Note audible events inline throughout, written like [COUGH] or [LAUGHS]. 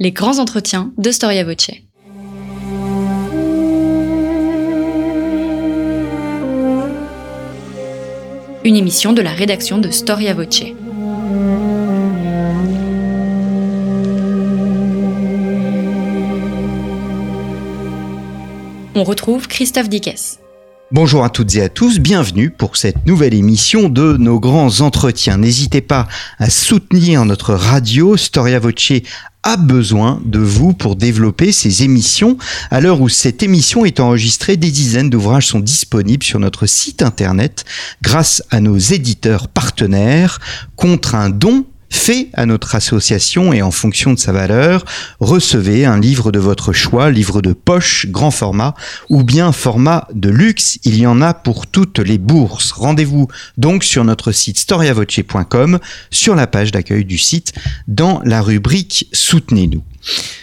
Les grands entretiens de Storia Voce. Une émission de la rédaction de Storia Voce. On retrouve Christophe Dickès. Bonjour à toutes et à tous, bienvenue pour cette nouvelle émission de nos grands entretiens. N'hésitez pas à soutenir notre radio Storia Voce a besoin de vous pour développer ces émissions. À l'heure où cette émission est enregistrée, des dizaines d'ouvrages sont disponibles sur notre site internet grâce à nos éditeurs partenaires contre un don fait à notre association et en fonction de sa valeur, recevez un livre de votre choix, livre de poche, grand format ou bien format de luxe. Il y en a pour toutes les bourses. Rendez-vous donc sur notre site storiavoce.com, sur la page d'accueil du site, dans la rubrique Soutenez-nous.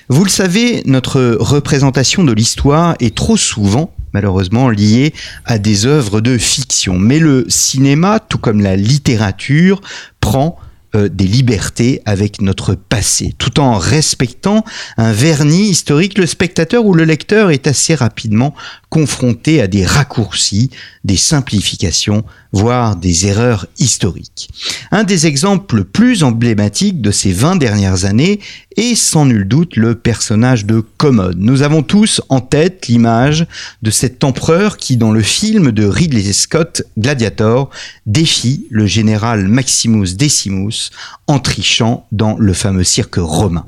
Vous le savez, notre représentation de l'histoire est trop souvent malheureusement liée à des œuvres de fiction. Mais le cinéma, tout comme la littérature, prend euh, des libertés avec notre passé, tout en respectant un vernis historique. Le spectateur ou le lecteur est assez rapidement confronté à des raccourcis, des simplifications, voire des erreurs historiques. Un des exemples plus emblématiques de ces 20 dernières années est sans nul doute le personnage de Commode. Nous avons tous en tête l'image de cet empereur qui, dans le film de Ridley Scott, Gladiator, défie le général Maximus Decimus en trichant dans le fameux cirque romain.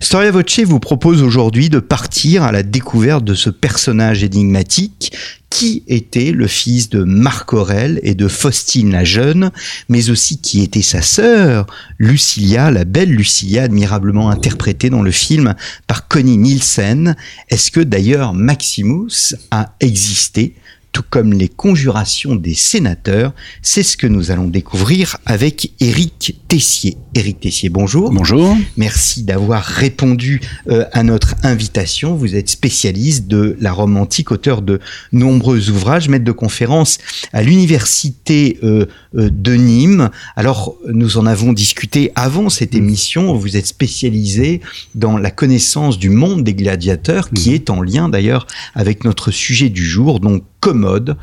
Storia Voce vous propose aujourd'hui de partir à la découverte de ce personnage énigmatique qui était le fils de Marc Aurel et de Faustine la jeune, mais aussi qui était sa sœur, Lucilia, la belle Lucilia, admirablement interprétée dans le film par Connie Nielsen. Est-ce que d'ailleurs Maximus a existé? Tout comme les conjurations des sénateurs. C'est ce que nous allons découvrir avec Éric Tessier. Éric Tessier, bonjour. Bonjour. Merci d'avoir répondu euh, à notre invitation. Vous êtes spécialiste de la Rome antique, auteur de nombreux ouvrages, maître de conférence à l'université euh, euh, de Nîmes. Alors, nous en avons discuté avant cette émission. Vous êtes spécialisé dans la connaissance du monde des gladiateurs, qui mmh. est en lien d'ailleurs avec notre sujet du jour, donc commode,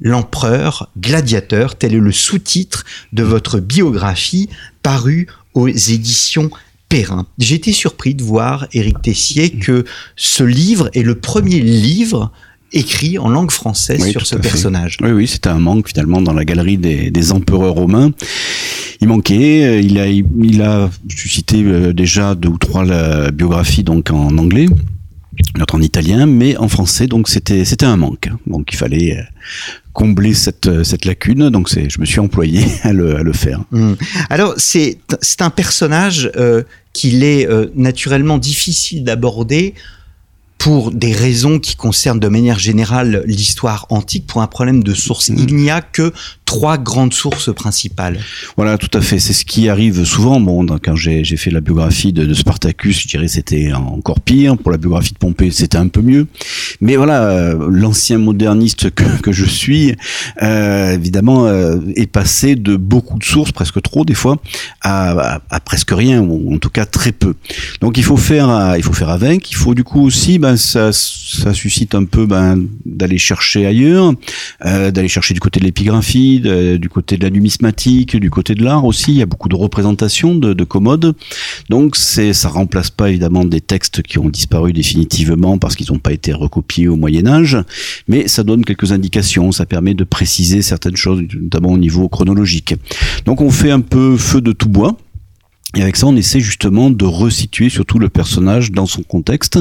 l'empereur gladiateur, tel est le sous-titre de votre biographie parue aux éditions Perrin. J'ai été surpris de voir, Éric Tessier, que ce livre est le premier livre écrit en langue française sur ce personnage. Oui, oui, c'était un manque finalement dans la galerie des, empereurs romains. Il manquait, il a, il a suscité euh, déjà deux ou trois la biographie donc en anglais notre en italien, mais en français, donc c'était c'était un manque. Donc il fallait euh, combler cette euh, cette lacune. Donc c'est, je me suis employé [LAUGHS] à le, à le faire. Mmh. Alors c'est c'est un personnage euh, qu'il est naturellement difficile d'aborder pour des raisons qui concernent de manière générale l'histoire antique, pour un problème de source. Mmh. Il n'y a que trois grandes sources principales. Voilà, tout à fait. C'est ce qui arrive souvent. Bon, quand j'ai fait la biographie de, Spartacus, je dirais c'était encore pire. Pour la biographie de Pompée, c'était un peu mieux. Mais voilà, euh, l'ancien moderniste que, je suis, euh, évidemment, euh, est passé de beaucoup de sources, presque trop des fois, à, presque rien, ou en tout cas très peu. Donc il faut faire, il faut faire avec. Il faut du coup aussi, ben ça, ça suscite un peu ben, d'aller chercher ailleurs, d'aller chercher du côté de l'épigraphie du côté de la numismatique, du côté de l'art aussi. Il y a beaucoup de représentations de, de commodes. Donc c'est, ça remplace pas évidemment des textes qui ont disparu définitivement parce qu'ils n'ont pas été recopiés au Moyen Âge, mais ça donne quelques indications. Ça permet de préciser certaines choses, notamment au niveau chronologique. Donc on fait un peu feu de tout bois. Et avec ça, on essaie justement de resituer surtout le personnage dans son contexte,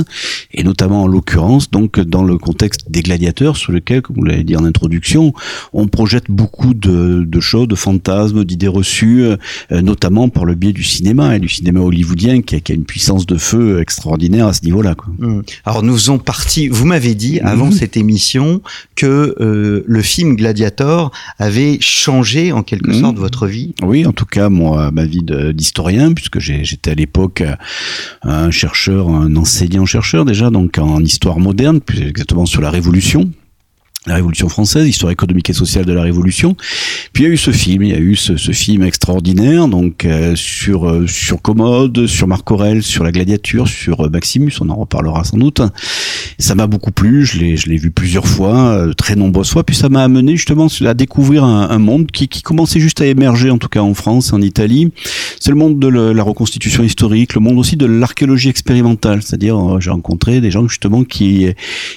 et notamment en l'occurrence, donc dans le contexte des gladiateurs, sur lequel, comme vous l'avez dit en introduction, on projette beaucoup de, de choses, de fantasmes, d'idées reçues, euh, notamment par le biais du cinéma, et du cinéma hollywoodien, qui a, qui a une puissance de feu extraordinaire à ce niveau-là. Mmh. Alors nous faisons partie, vous m'avez dit avant mmh. cette émission que euh, le film Gladiator avait changé en quelque mmh. sorte votre vie. Oui, en tout cas, moi, ma vie d'historien puisque j'étais à l'époque euh, un chercheur, un enseignant-chercheur déjà, donc en histoire moderne, plus exactement sur la Révolution. la Révolution française, histoire économique et sociale de la Révolution. Puis il y a eu ce film, il y a eu ce, film extraordinaire, donc euh, sur euh, sur Commode, sur Marc Aurel, sur la Gladiature, sur euh, Maximus, on en reparlera sans doute. Ça m'a beaucoup plu, je l'ai je l'ai vu plusieurs fois, très nombreuses fois. Puis ça m'a amené justement à découvrir un, un, monde qui, qui commençait juste à émerger, en tout cas en France, en Italie. C'est le monde de la reconstitution historique, le monde aussi de l'archéologie expérimentale, c'est-à-dire j'ai rencontré des gens justement qui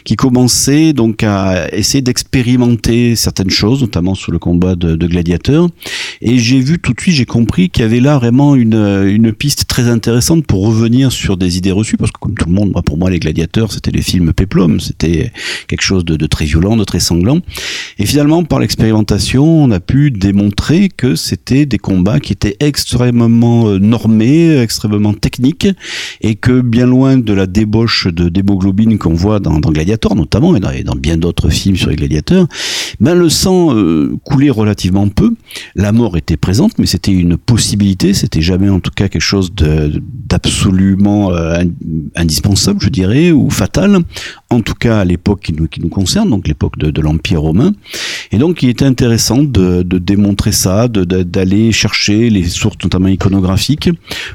qui commençaient donc à essayer d'expérimenter certaines choses, notamment sur le combat de, de gladiateurs. Et j'ai vu tout de suite, j'ai compris qu'il y avait là vraiment une, une piste très intéressante pour revenir sur des idées reçues, parce que comme tout le monde, moi, pour moi, les gladiateurs, c'était les films péplum, c'était quelque chose de, très violent, de très sanglant. Et finalement, par l'expérimentation, on a pu démontrer que c'était des combats qui étaient extrêmement euh, normés, extrêmement techniques, et que bien loin de la débauche de d'hémoglobine qu'on voit dans, dans Gladiator, notamment, et dans, et dans bien d'autres films sur les gladiateurs, ben le sang euh, coulait relativement peu. La mort était présente, mais c'était une possibilité. C'était jamais, en tout cas, quelque chose d'absolument euh, indispensable, je dirais, ou fatal. En tout cas, à l'époque qui nous, qui nous concerne, donc l'époque de, de l'Empire romain. Et donc, il était intéressant de, de démontrer ça, d'aller chercher les sources, notamment iconographiques,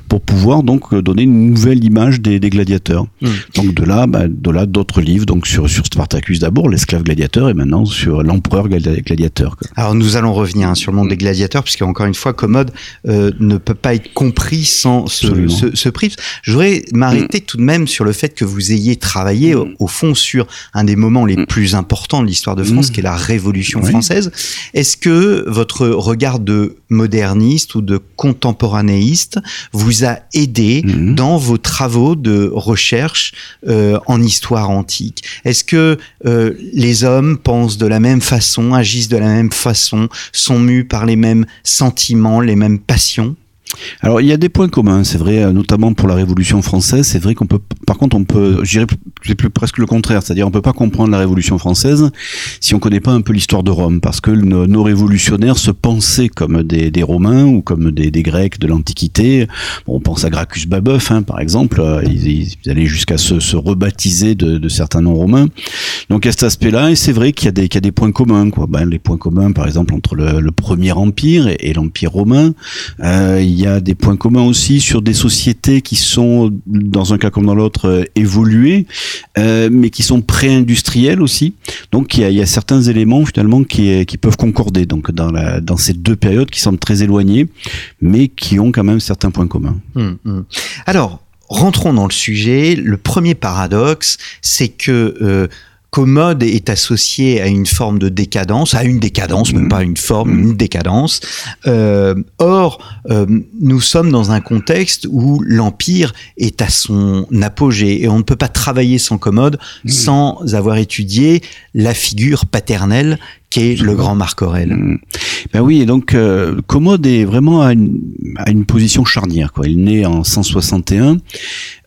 pour pouvoir donc donner une nouvelle image des, des gladiateurs. Mmh. Donc de là, ben, de là, d'autres livres, donc sur, sur Spartacus d'abord, l'esclave gladiateur et maintenant sur l'empereur gladiateur. Quoi. Alors nous allons revenir hein, sur le monde des gladiateurs, puisque encore une fois, Commode euh, ne peut pas être compris sans ce, ce, ce, prix. Je voudrais m'arrêter mm. tout de même sur le fait que vous ayez travaillé mm. au, fond sur un des moments les mm. plus importants de l'histoire de France, mm. qui est la Révolution oui. française. Est-ce que votre regard de moderniste ou de contemporanéiste vous a aidé mm. dans vos travaux de recherche euh, en histoire antique? Est-ce que euh, les hommes pensent de la même façon, agissent de la même façon, sont mus par les mêmes sentiments, les mêmes passions? Alors il y a des points communs, c'est vrai, euh, notamment pour la Révolution française. C'est vrai qu'on peut, par contre, on peut, je dirais plus presque le contraire, c'est-à-dire on peut pas comprendre la Révolution française si on connaît pas un peu l'histoire de Rome, parce que nos, révolutionnaires se pensaient comme des, Romains ou comme des, Grecs de l'Antiquité. On pense à Gracchus Babeuf, hein, par exemple, euh, ils, allaient jusqu'à se, se, rebaptiser de, certains noms romains. Donc à cet aspect-là, et c'est vrai qu'il y, a des points communs, quoi. Ben, les points communs, par exemple, entre le, Premier Empire et, et l'Empire romain. Euh, il y a des points communs aussi sur des sociétés qui sont, dans un cas comme dans l'autre, euh, évoluées, euh, mais qui sont pré-industrielles aussi. Donc il y, a, y, a, certains éléments finalement qui, peuvent concorder donc dans ces deux périodes qui semblent très éloignées, mais qui ont quand même certains points communs. Hum, hum. Alors, rentrons dans le sujet. Le premier paradoxe, c'est que euh, commode est associé à une forme de décadence, à une décadence, même pas une forme, une décadence. Euh, or, euh, nous sommes dans un contexte où l'empire est à son apogée et on ne peut pas travailler sans commode sans avoir étudié la figure paternelle qu'est le grand Marc Aurèle. Mmh. Ben oui, et donc euh, Commode est vraiment à une, à une position charnière. Quoi. Il naît en 161.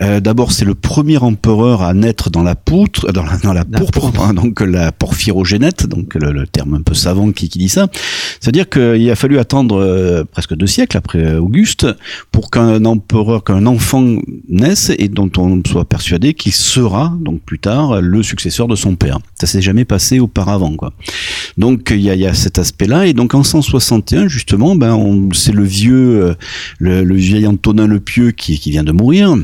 Euh, D'abord, c'est le premier empereur à naître dans la poutre, dans la, dans la, la pourpre, pourpre. Hein, donc la porphyrogénète, donc le, le, terme un peu savant qui, qui dit ça. C'est-à-dire qu'il a fallu attendre euh, presque deux siècles après Auguste pour qu'un empereur, qu'un enfant naisse et dont on soit persuadé qu'il sera donc plus tard le successeur de son père. Ça s'est jamais passé auparavant, quoi. Donc il y a, cet aspect-là. Et donc en 1961 justement, ben c'est le vieux, euh, le, le, vieil Antonin le Pieux qui, qui vient de mourir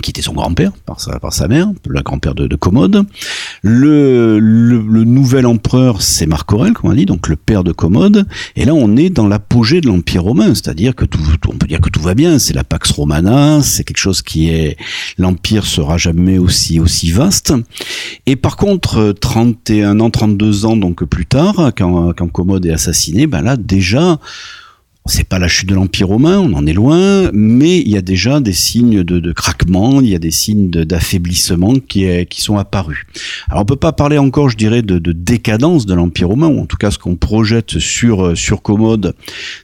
qui était son grand-père par sa, par sa mère, le grand-père de, de, Commode. Le, le, le nouvel empereur, c'est Marc Aurèle, comme on dit, donc le père de Commode. Et là, on est dans l'apogée de l'Empire romain, c'est-à-dire que tout, on peut dire que tout va bien. C'est la Pax Romana, c'est quelque chose qui est, l'Empire sera jamais aussi, aussi vaste. Et par contre, 31 ans, 32 ans, donc plus tard, quand, quand Commode est assassiné, ben là, déjà, c'est pas la chute de l'Empire romain, on en est loin, mais il y a déjà des signes de, de craquement, il y a des signes d'affaiblissement qui, qui sont apparus. Alors on peut pas parler encore, je dirais, de, de décadence de l'Empire romain, ou en tout cas ce qu'on projette sur, sur Commode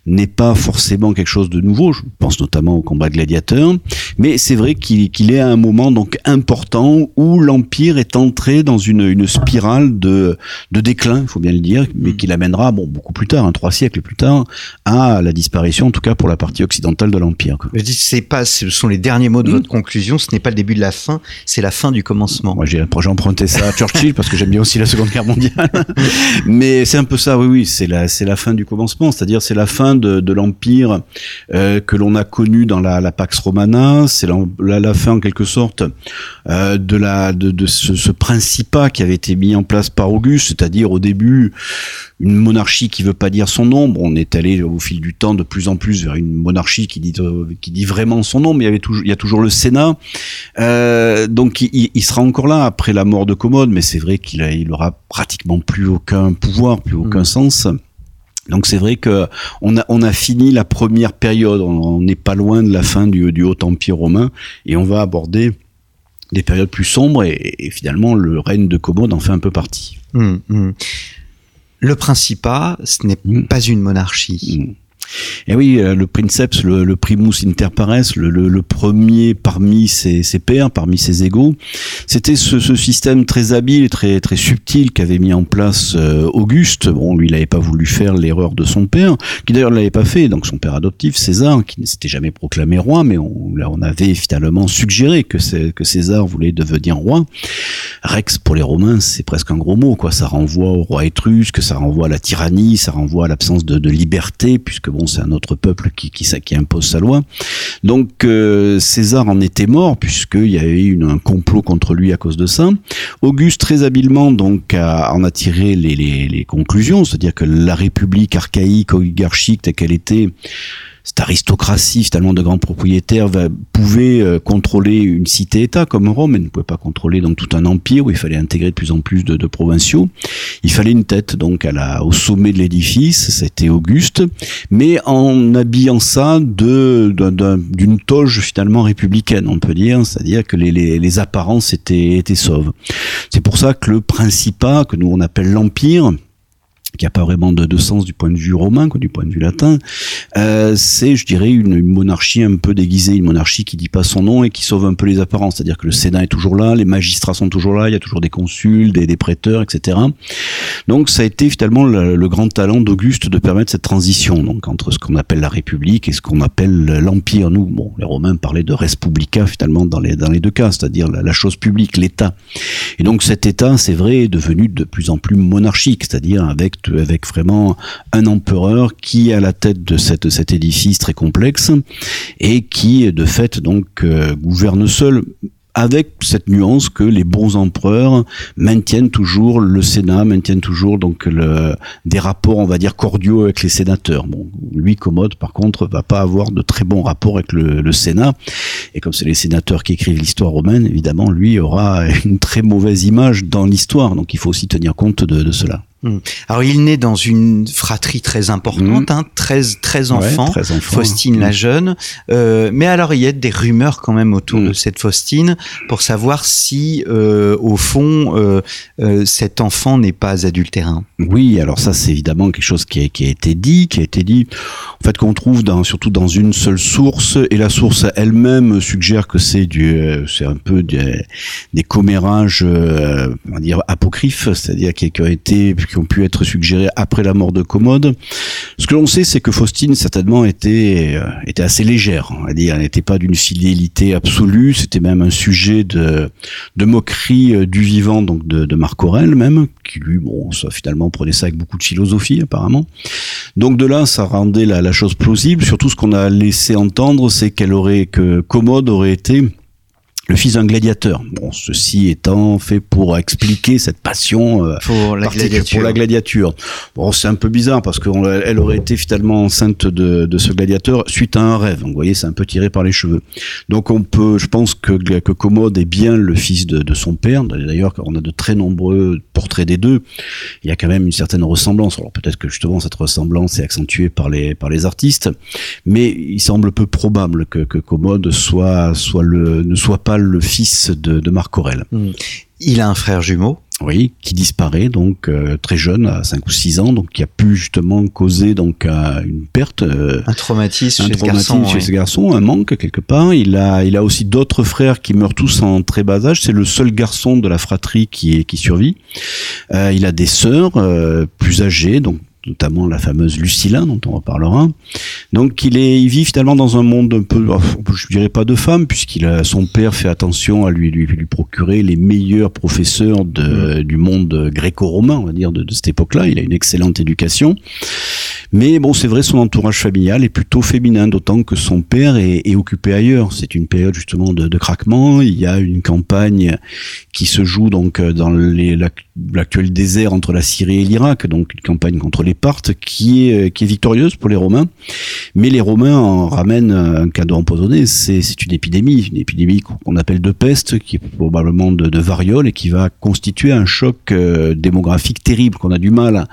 n'est pas forcément quelque chose de nouveau, je pense notamment au combat gladiateur, mais c'est vrai qu'il qu est à un moment donc important où l'Empire est entré dans une, une spirale de, de déclin, il faut bien le dire, mais qui l'amènera bon, beaucoup plus tard, hein, trois siècles plus tard, à la disparition, en tout cas pour la partie occidentale de l'Empire. Je dis, c'est pas, ce sont les derniers mots de mmh. votre conclusion, ce n'est pas le début de la fin, c'est la fin du commencement. Moi, j'ai emprunté ça à Churchill parce que j'aime bien aussi la Seconde Guerre mondiale. [LAUGHS] Mais c'est un peu ça, oui, oui, c'est la, c'est la fin du commencement, c'est-à-dire c'est la fin de, de l'Empire euh, que l'on a connu dans la, la Pax Romana, c'est la, la, fin en quelque sorte euh, de la de, de ce, ce principat qui avait été mis en place par Auguste, c'est-à-dire au début une monarchie qui veut pas dire son nom. on est allé au fil du temps de plus en plus vers une monarchie qui dit qui dit vraiment son nom, mais il y avait toujours il y a toujours le Sénat. Euh, donc il, il, sera encore là après la mort de Commode, mais c'est vrai qu'il il aura pratiquement plus aucun pouvoir, plus aucun mmh. sens. Donc c'est vrai que on a on a fini la première période, on n'est pas loin de la fin du, du Haut Empire romain et on va aborder des périodes plus sombres et, finalement le règne de Commode en fait un peu partie. Mmh, mmh. Le Principat, ce n'est mmh. pas une monarchie. Et oui, euh, le princeps, le, primus inter pares, le, premier parmi ses, ses, pairs, parmi ses égaux, c'était ce, système très habile très très subtil qu'avait mis en place euh, Auguste. Bon, lui, il n'avait pas voulu faire l'erreur de son père, qui d'ailleurs ne l'avait pas fait. Donc son père adoptif, César, qui ne s'était jamais proclamé roi, mais on, là, on avait finalement suggéré que, que César voulait devenir roi. Rex pour les Romains, c'est presque un gros mot, quoi. Ça renvoie au roi étrusque, ça renvoie à la tyrannie, ça renvoie à l'absence de, de liberté, puisque c'est un autre peuple qui, qui, impose sa loi. Donc euh, César en était mort puisqu'il y avait eu un complot contre lui à cause de ça. Auguste très habilement donc a, en a tiré les, les, les conclusions, c'est-à-dire que la République archaïque, oligarchique telle qu'elle était cette aristocratie finalement de grands propriétaires va, pouvait euh, contrôler une cité-État comme Rome, mais ne pouvait pas contrôler donc tout un empire où il fallait intégrer de plus en plus de, de provinciaux. Il fallait une tête donc à la, au sommet de l'édifice, c'était Auguste, mais en habillant ça de d'une toge finalement républicaine, on peut dire, c'est-à-dire que les, les, les apparences étaient, étaient sauves. C'est pour ça que le Principat, que nous on appelle l'Empire, qui n'a pas vraiment de, sens du point de vue romain, que du point de vue latin, euh, c'est, je dirais, une, monarchie un peu déguisée, une monarchie qui dit pas son nom et qui sauve un peu les apparences. C'est-à-dire que le Sénat est toujours là, les magistrats sont toujours là, il y a toujours des consuls, des, prêteurs, etc. Donc ça a été finalement le, grand talent d'Auguste de permettre cette transition donc entre ce qu'on appelle la République et ce qu'on appelle l'Empire. Nous, bon, les Romains parlaient de respublica finalement dans les, deux cas, c'est-à-dire la chose publique, l'État. Et donc cet État, c'est vrai, est devenu de plus en plus monarchique, c'est-à-dire avec avec vraiment un empereur qui est à la tête de cet édifice très complexe et qui de fait donc euh, gouverne seul avec cette nuance que les bons empereurs maintiennent toujours le Sénat, maintiennent toujours donc des rapports, on va dire, cordiaux avec les sénateurs. Lui, Commode, par contre, va pas avoir de très bons rapports avec le, Sénat. Et comme c'est les sénateurs qui écrivent l'histoire romaine, évidemment, lui aura une très mauvaise image dans l'histoire. Donc il faut aussi tenir compte de cela. Hmm. Alors il naît dans une fratrie très importante, mmh. hein, 13, 13 enfants, ouais, enfants, Faustine mmh. la jeune. Euh, mais alors il y a des rumeurs quand même autour mmh. de cette Faustine pour savoir si euh, au fond euh, cet enfant n'est pas adultérin. Oui, alors ça c'est évidemment quelque chose qui a, qui a, été dit, qui a été dit, en fait qu'on trouve dans, surtout dans une seule source et la source elle-même suggère que c'est du, c'est un peu des, des commérages, on va dire apocryphes, c'est-à-dire qui, qui ont été qui ont pu être suggérés après la mort de Commode. Ce que l'on sait, c'est que Faustine certainement était euh, était assez légère, va dire, elle n'était pas d'une fidélité absolue, c'était même un sujet de de moquerie euh, du vivant, donc de, Marc Aurèle même, qui lui, bon, finalement prenait ça avec beaucoup de philosophie apparemment. Donc de là, ça rendait la, la chose plausible. Surtout, ce qu'on a laissé entendre, c'est qu'elle aurait que Commode aurait été le fils d'un gladiateur. Bon, ceci étant fait pour expliquer cette passion euh, pour, la pour, la gladiature. Bon, c'est un peu bizarre parce qu'elle aurait été finalement enceinte de, de, ce gladiateur suite à un rêve. Donc, vous voyez, c'est un peu tiré par les cheveux. Donc, on peut, je pense que, que Commode est bien le fils de, de son père. D'ailleurs, on a de très nombreux portraits des deux. Il y a quand même une certaine ressemblance. Alors, peut-être que justement cette ressemblance est accentuée par les par les artistes, mais il semble peu probable que, que Commode soit soit le ne soit pas le fils de, de Marc Aurel. Mmh. Il a un frère jumeau. Oui, qui disparaît donc euh, très jeune, à 5 ou 6 ans, donc qui a pu justement causer donc euh, une perte, euh, un traumatisme, un chez, traumatisme ce garçon, chez oui. ce garçon, un manque quelque part. Il a, il a aussi d'autres frères qui meurent tous en très bas âge. C'est le seul garçon de la fratrie qui est qui survit. il a des sœurs plus âgées, donc notamment la fameuse Lucilla dont on reparlera. Donc il est, il vit finalement dans un monde un peu, je dirais pas de femme, puisqu'il a son père fait attention à lui lui, lui procurer les meilleurs professeurs de, mm. du monde gréco-romain, on va dire de, de cette époque-là. Il a une excellente éducation. Mais bon, c'est vrai, son entourage familial est plutôt féminin, d'autant que son père est, est occupé ailleurs. C'est une période justement de, de, craquement. Il y a une campagne qui se joue donc dans l'actuel désert entre la Syrie et l'Irak, donc une campagne contre les Parthes qui est, qui est victorieuse pour les Romains. Mais les Romains en ramènent un cadeau empoisonné. C'est une épidémie, une épidémie qu'on appelle de peste, qui est probablement de, de variole et qui va constituer un choc euh, démographique terrible qu'on a du mal à,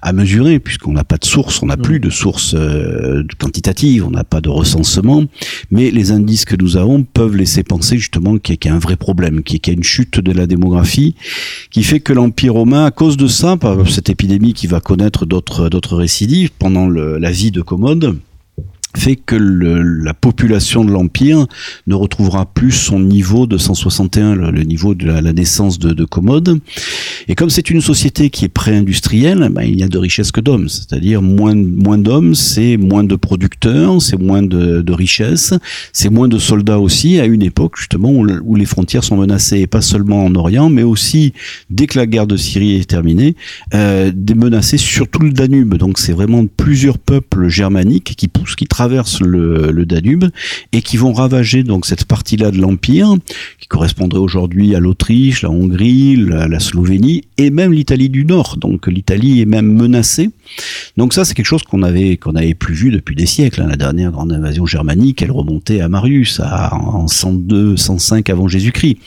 à mesurer puisqu'on n'a pas de source on n'a plus de sources euh, quantitatives, on n'a pas de recensement, mais les indices que nous avons peuvent laisser penser justement qu'il y, a un vrai problème, qu'il y a une chute de la démographie, qui fait que l'Empire romain, à cause de ça, par cette épidémie qui va connaître d'autres récidives pendant la vie de Commode, fait que la population de l'Empire ne retrouvera plus son niveau de 161, le, niveau de la, naissance de, de, Commode. Et comme c'est une société qui est pré-industrielle, ben, il y a de richesses que d'hommes. C'est-à-dire moins, moins d'hommes, c'est moins de producteurs, c'est moins de, de richesses, c'est moins de soldats aussi, à une époque justement où, où, les frontières sont menacées, et pas seulement en Orient, mais aussi, dès que la guerre de Syrie est terminée, euh, des menacées sur tout le Danube. Donc c'est vraiment plusieurs peuples germaniques qui poussent, qui travaillent traversent le, Danube et qui vont ravager donc cette partie-là de l'empire qui correspondrait aujourd'hui à l'Autriche, la Hongrie, la, la Slovénie et même l'Italie du Nord. Donc l'Italie est même menacée. Donc ça c'est quelque chose qu'on avait qu'on avait plus vu depuis des siècles. Hein. La dernière grande invasion germanique, elle remontait à Marius à, en 102, 105 avant Jésus-Christ.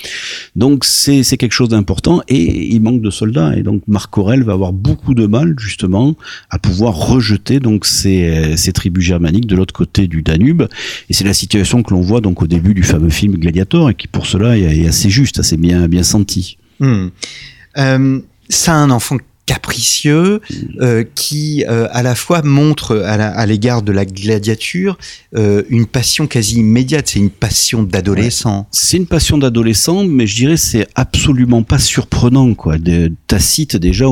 Donc c'est quelque chose d'important et il manque de soldats et donc Marc Aurel va avoir beaucoup de mal justement à pouvoir rejeter donc ces, ces tribus germaniques de l'autre côté du Danube. Et c'est la situation que l'on voit donc au début du fameux film Gladiator et qui pour cela est, assez juste, assez bien, bien senti. Hmm. Euh, ça un enfant capricieux euh, qui euh, à la fois montre à l'égard de la gladiature euh, une passion quasi immédiate. C'est une passion d'adolescent. C'est une passion d'adolescent mais je dirais c'est absolument pas surprenant quoi. De, Tacite déjà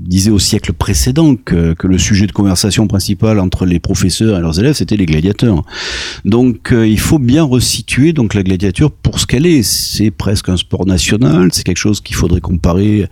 disait au siècle précédent que, que le sujet de conversation principal entre les professeurs et leurs élèves c'était les gladiateurs. Donc il faut bien resituer donc la gladiature pour ce qu'elle est. C'est presque un sport national c'est quelque chose qu'il faudrait comparer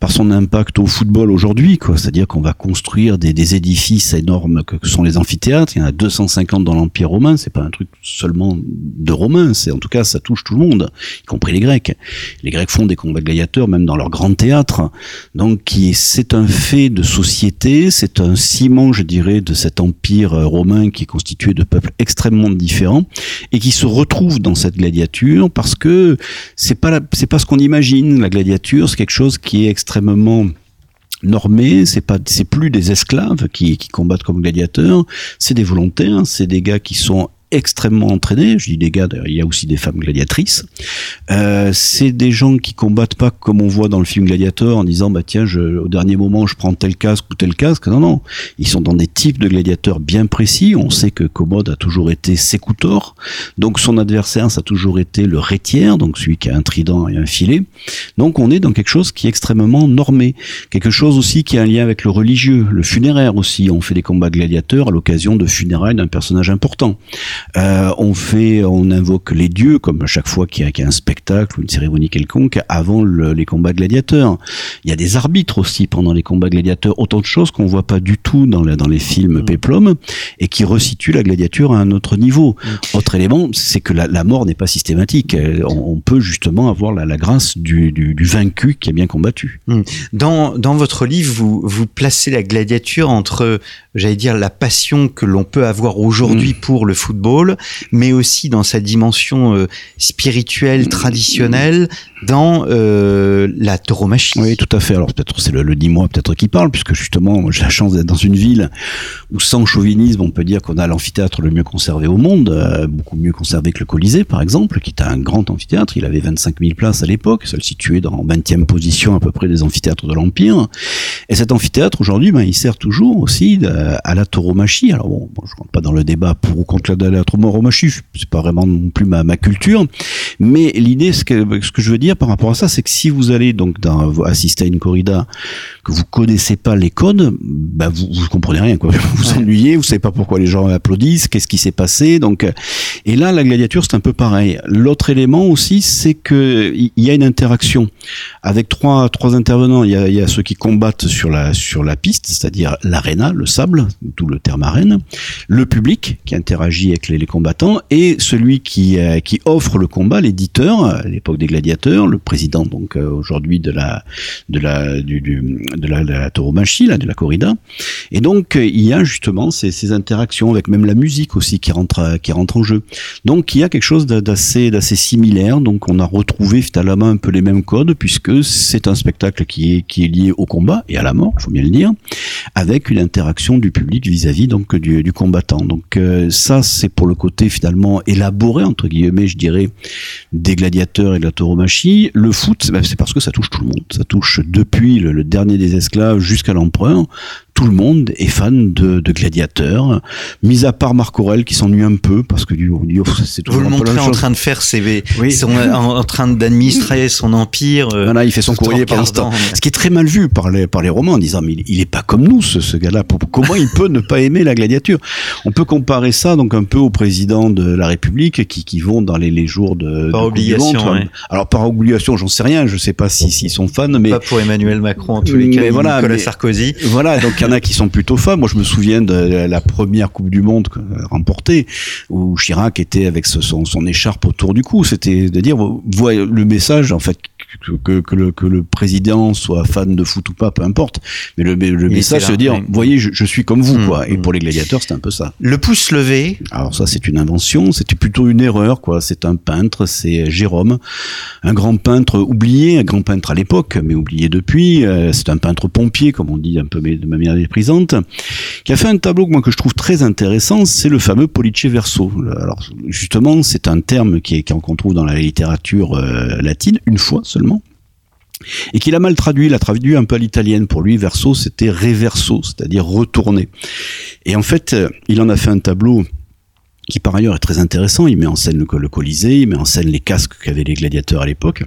par son impact au foot aujourd'hui. C'est-à-dire qu'on va construire des, édifices énormes que, sont les amphithéâtres. Il y en a 250 dans l'Empire romain. C'est pas un truc seulement de romains. C'est en tout cas, ça touche tout le monde, y compris les Grecs. Les Grecs font des combats gladiateurs même dans leur grand théâtre. Donc, c'est un fait de société. C'est un ciment, je dirais, de cet empire romain qui est constitué de peuples extrêmement différents et qui se retrouve dans cette gladiature parce que c'est pas c'est pas ce qu'on imagine. La gladiature, c'est quelque chose qui est extrêmement normés, c'est pas, c'est plus des esclaves qui, qui combattent comme gladiateurs, c'est des volontaires, c'est des gars qui sont extrêmement entraînés. Je dis des gars, il y a aussi des femmes gladiatrices. Euh, c'est des gens qui combattent pas comme on voit dans le film Gladiator en disant bah tiens, je, au dernier moment, je prends tel casque ou tel casque. Non, non, ils sont dans des types de gladiateurs bien précis. On sait que Commode a toujours été sécoutor, donc son adversaire ça a toujours été le rétière, donc celui qui a un trident et un filet. Donc on est dans quelque chose qui est extrêmement normé, quelque chose aussi qui a un lien avec le religieux, le funéraire aussi. On fait des combats gladiateurs à l'occasion de funérailles d'un personnage important. Euh, on fait, on invoque les dieux comme à chaque fois qu'il y, a un spectacle ou une cérémonie quelconque avant les combats gladiateurs. Il y a des arbitres aussi pendant les combats gladiateurs, autant de choses qu'on voit pas du tout dans, dans les films mm. Péplum et qui resituent la gladiature à un autre niveau. Mm. Autre élément, c'est que la, mort n'est pas systématique. Euh, on, peut justement avoir la, grâce du, vaincu qui a bien combattu. Mm. Dans, dans votre livre, vous, vous placez la gladiature entre, j'allais dire, la passion que l'on peut avoir aujourd'hui pour le football mais aussi dans sa dimension euh, spirituelle, traditionnelle, dans euh, la tauromachie. Oui, tout à fait. Alors peut-être c'est le, le dis-moi peut-être qui parle, puisque justement j'ai la chance d'être dans une ville où sans chauvinisme on peut dire qu'on a l'amphithéâtre le mieux conservé au monde, euh, beaucoup mieux conservé que le Colisée par exemple, qui est un grand amphithéâtre. Il avait 25 000 places à l'époque, le situait dans 20e position à peu près des amphithéâtres de l'Empire. Et cet amphithéâtre aujourd'hui, ben, il sert toujours aussi à la tauromachie. Alors bon, je rentre pas dans le débat pour ou contre la, tauromachie, c'est pas vraiment non plus ma, ma culture, mais l'idée, ce que, ce que je veux dire par rapport à ça, c'est que si vous allez donc dans, assister à une corrida, que vous connaissez pas les codes, bah vous, vous comprenez rien, quoi. Vous vous ennuyez, vous savez pas pourquoi les gens applaudissent, qu'est-ce qui s'est passé, donc. Et là, la gladiature, c'est un peu pareil. L'autre élément aussi, c'est que il y a une interaction avec trois trois intervenants. Il y a, y a ceux qui combattent sur la sur la piste, c'est-à-dire l'aréna, le sable, tout le terme arène, le public qui interagit avec les, combattants et celui qui euh, qui offre le combat, l'éditeur, à l'époque des gladiateurs, le président donc euh, aujourd'hui de la de la du, de la, la tauromachie, là, de la corrida. Et donc euh, il y a justement ces, ces interactions avec même la musique aussi qui rentre qui rentre en jeu. Donc il y a quelque chose d'a- d'assez d'assez similaire. Donc on a retrouvé finalement un peu les mêmes codes puisque c'est un spectacle qui est qui est lié au combat et à la mort, faut bien le dire, avec une interaction du public vis-à-vis donc du, combattant. Donc ça c'est pour le côté finalement élaboré entre guillemets, je dirais, des gladiateurs et de la tauromachie. Le foot, ben, c'est parce que ça touche tout le monde. Ça touche depuis le, le dernier des esclaves jusqu'à l'empereur. Tout le monde est fan de, de gladiateurs, mis à part Marc Aurel qui s'ennuie un peu parce que du, du c'est Vous toujours le montrez en chose. train de faire ses, Oui. son- en, en train d'administrer son empire. euh, Voilà, il fait son tout courrier temps. regardant. Ce qui est très mal vu par les, par les romans en disant, mais il, il est pas comme nous, ce, ce gars-là. Comment il peut ne pas aimer la gladiature? On peut comparer ça, donc, un peu au président de la République qui, qui vont dans les, les jours de, Par de obligation, Monde. ouais. Alors, par obligation, j'en sais rien. Je sais pas si, s'ils sont fans, mais. Pas pour Emmanuel Macron en tous les Mais cas, ni voilà, Nicolas mais- Sarkozy. Voilà, donc y en a qui sont plutôt fans. Moi, je me souviens de la première Coupe du Monde que- remportée, où Chirac était avec son, écharpe autour du cou. C'était de dire, voyez le message, en fait, que, le, que le président soit fan de foot ou pas, peu importe. Mais le, le message, c'est de dire, voyez, je, je suis comme vous, Mm, quoi. Et mm. pour les gladiateurs, c'était un peu ça. Le pouce levé, Alors ça, c'est une invention, c'était plutôt une erreur, quoi. C'est un peintre, c'est Jérôme, un grand peintre oublié, un grand peintre à l'époque, mais oublié depuis. Euh, c'est un peintre pompier, comme on dit un peu de manière méprisante, qui a fait un tableau que moi que je trouve très intéressant. C'est le fameux Pollice Verso. Alors justement, c'est un terme qui est qui- qu'on trouve dans la littérature euh, latine une fois seulement. Et qu'il a mal traduit, il l'a traduit un peu à l'italienne. Pour lui, verso, c'était reverso, c'est-à-dire retourner. Et en fait, euh, il en a fait un tableau qui par ailleurs est très intéressant. Il met en scène le, le Colisée, il met en scène les casques qu'avaient les gladiateurs à l'époque.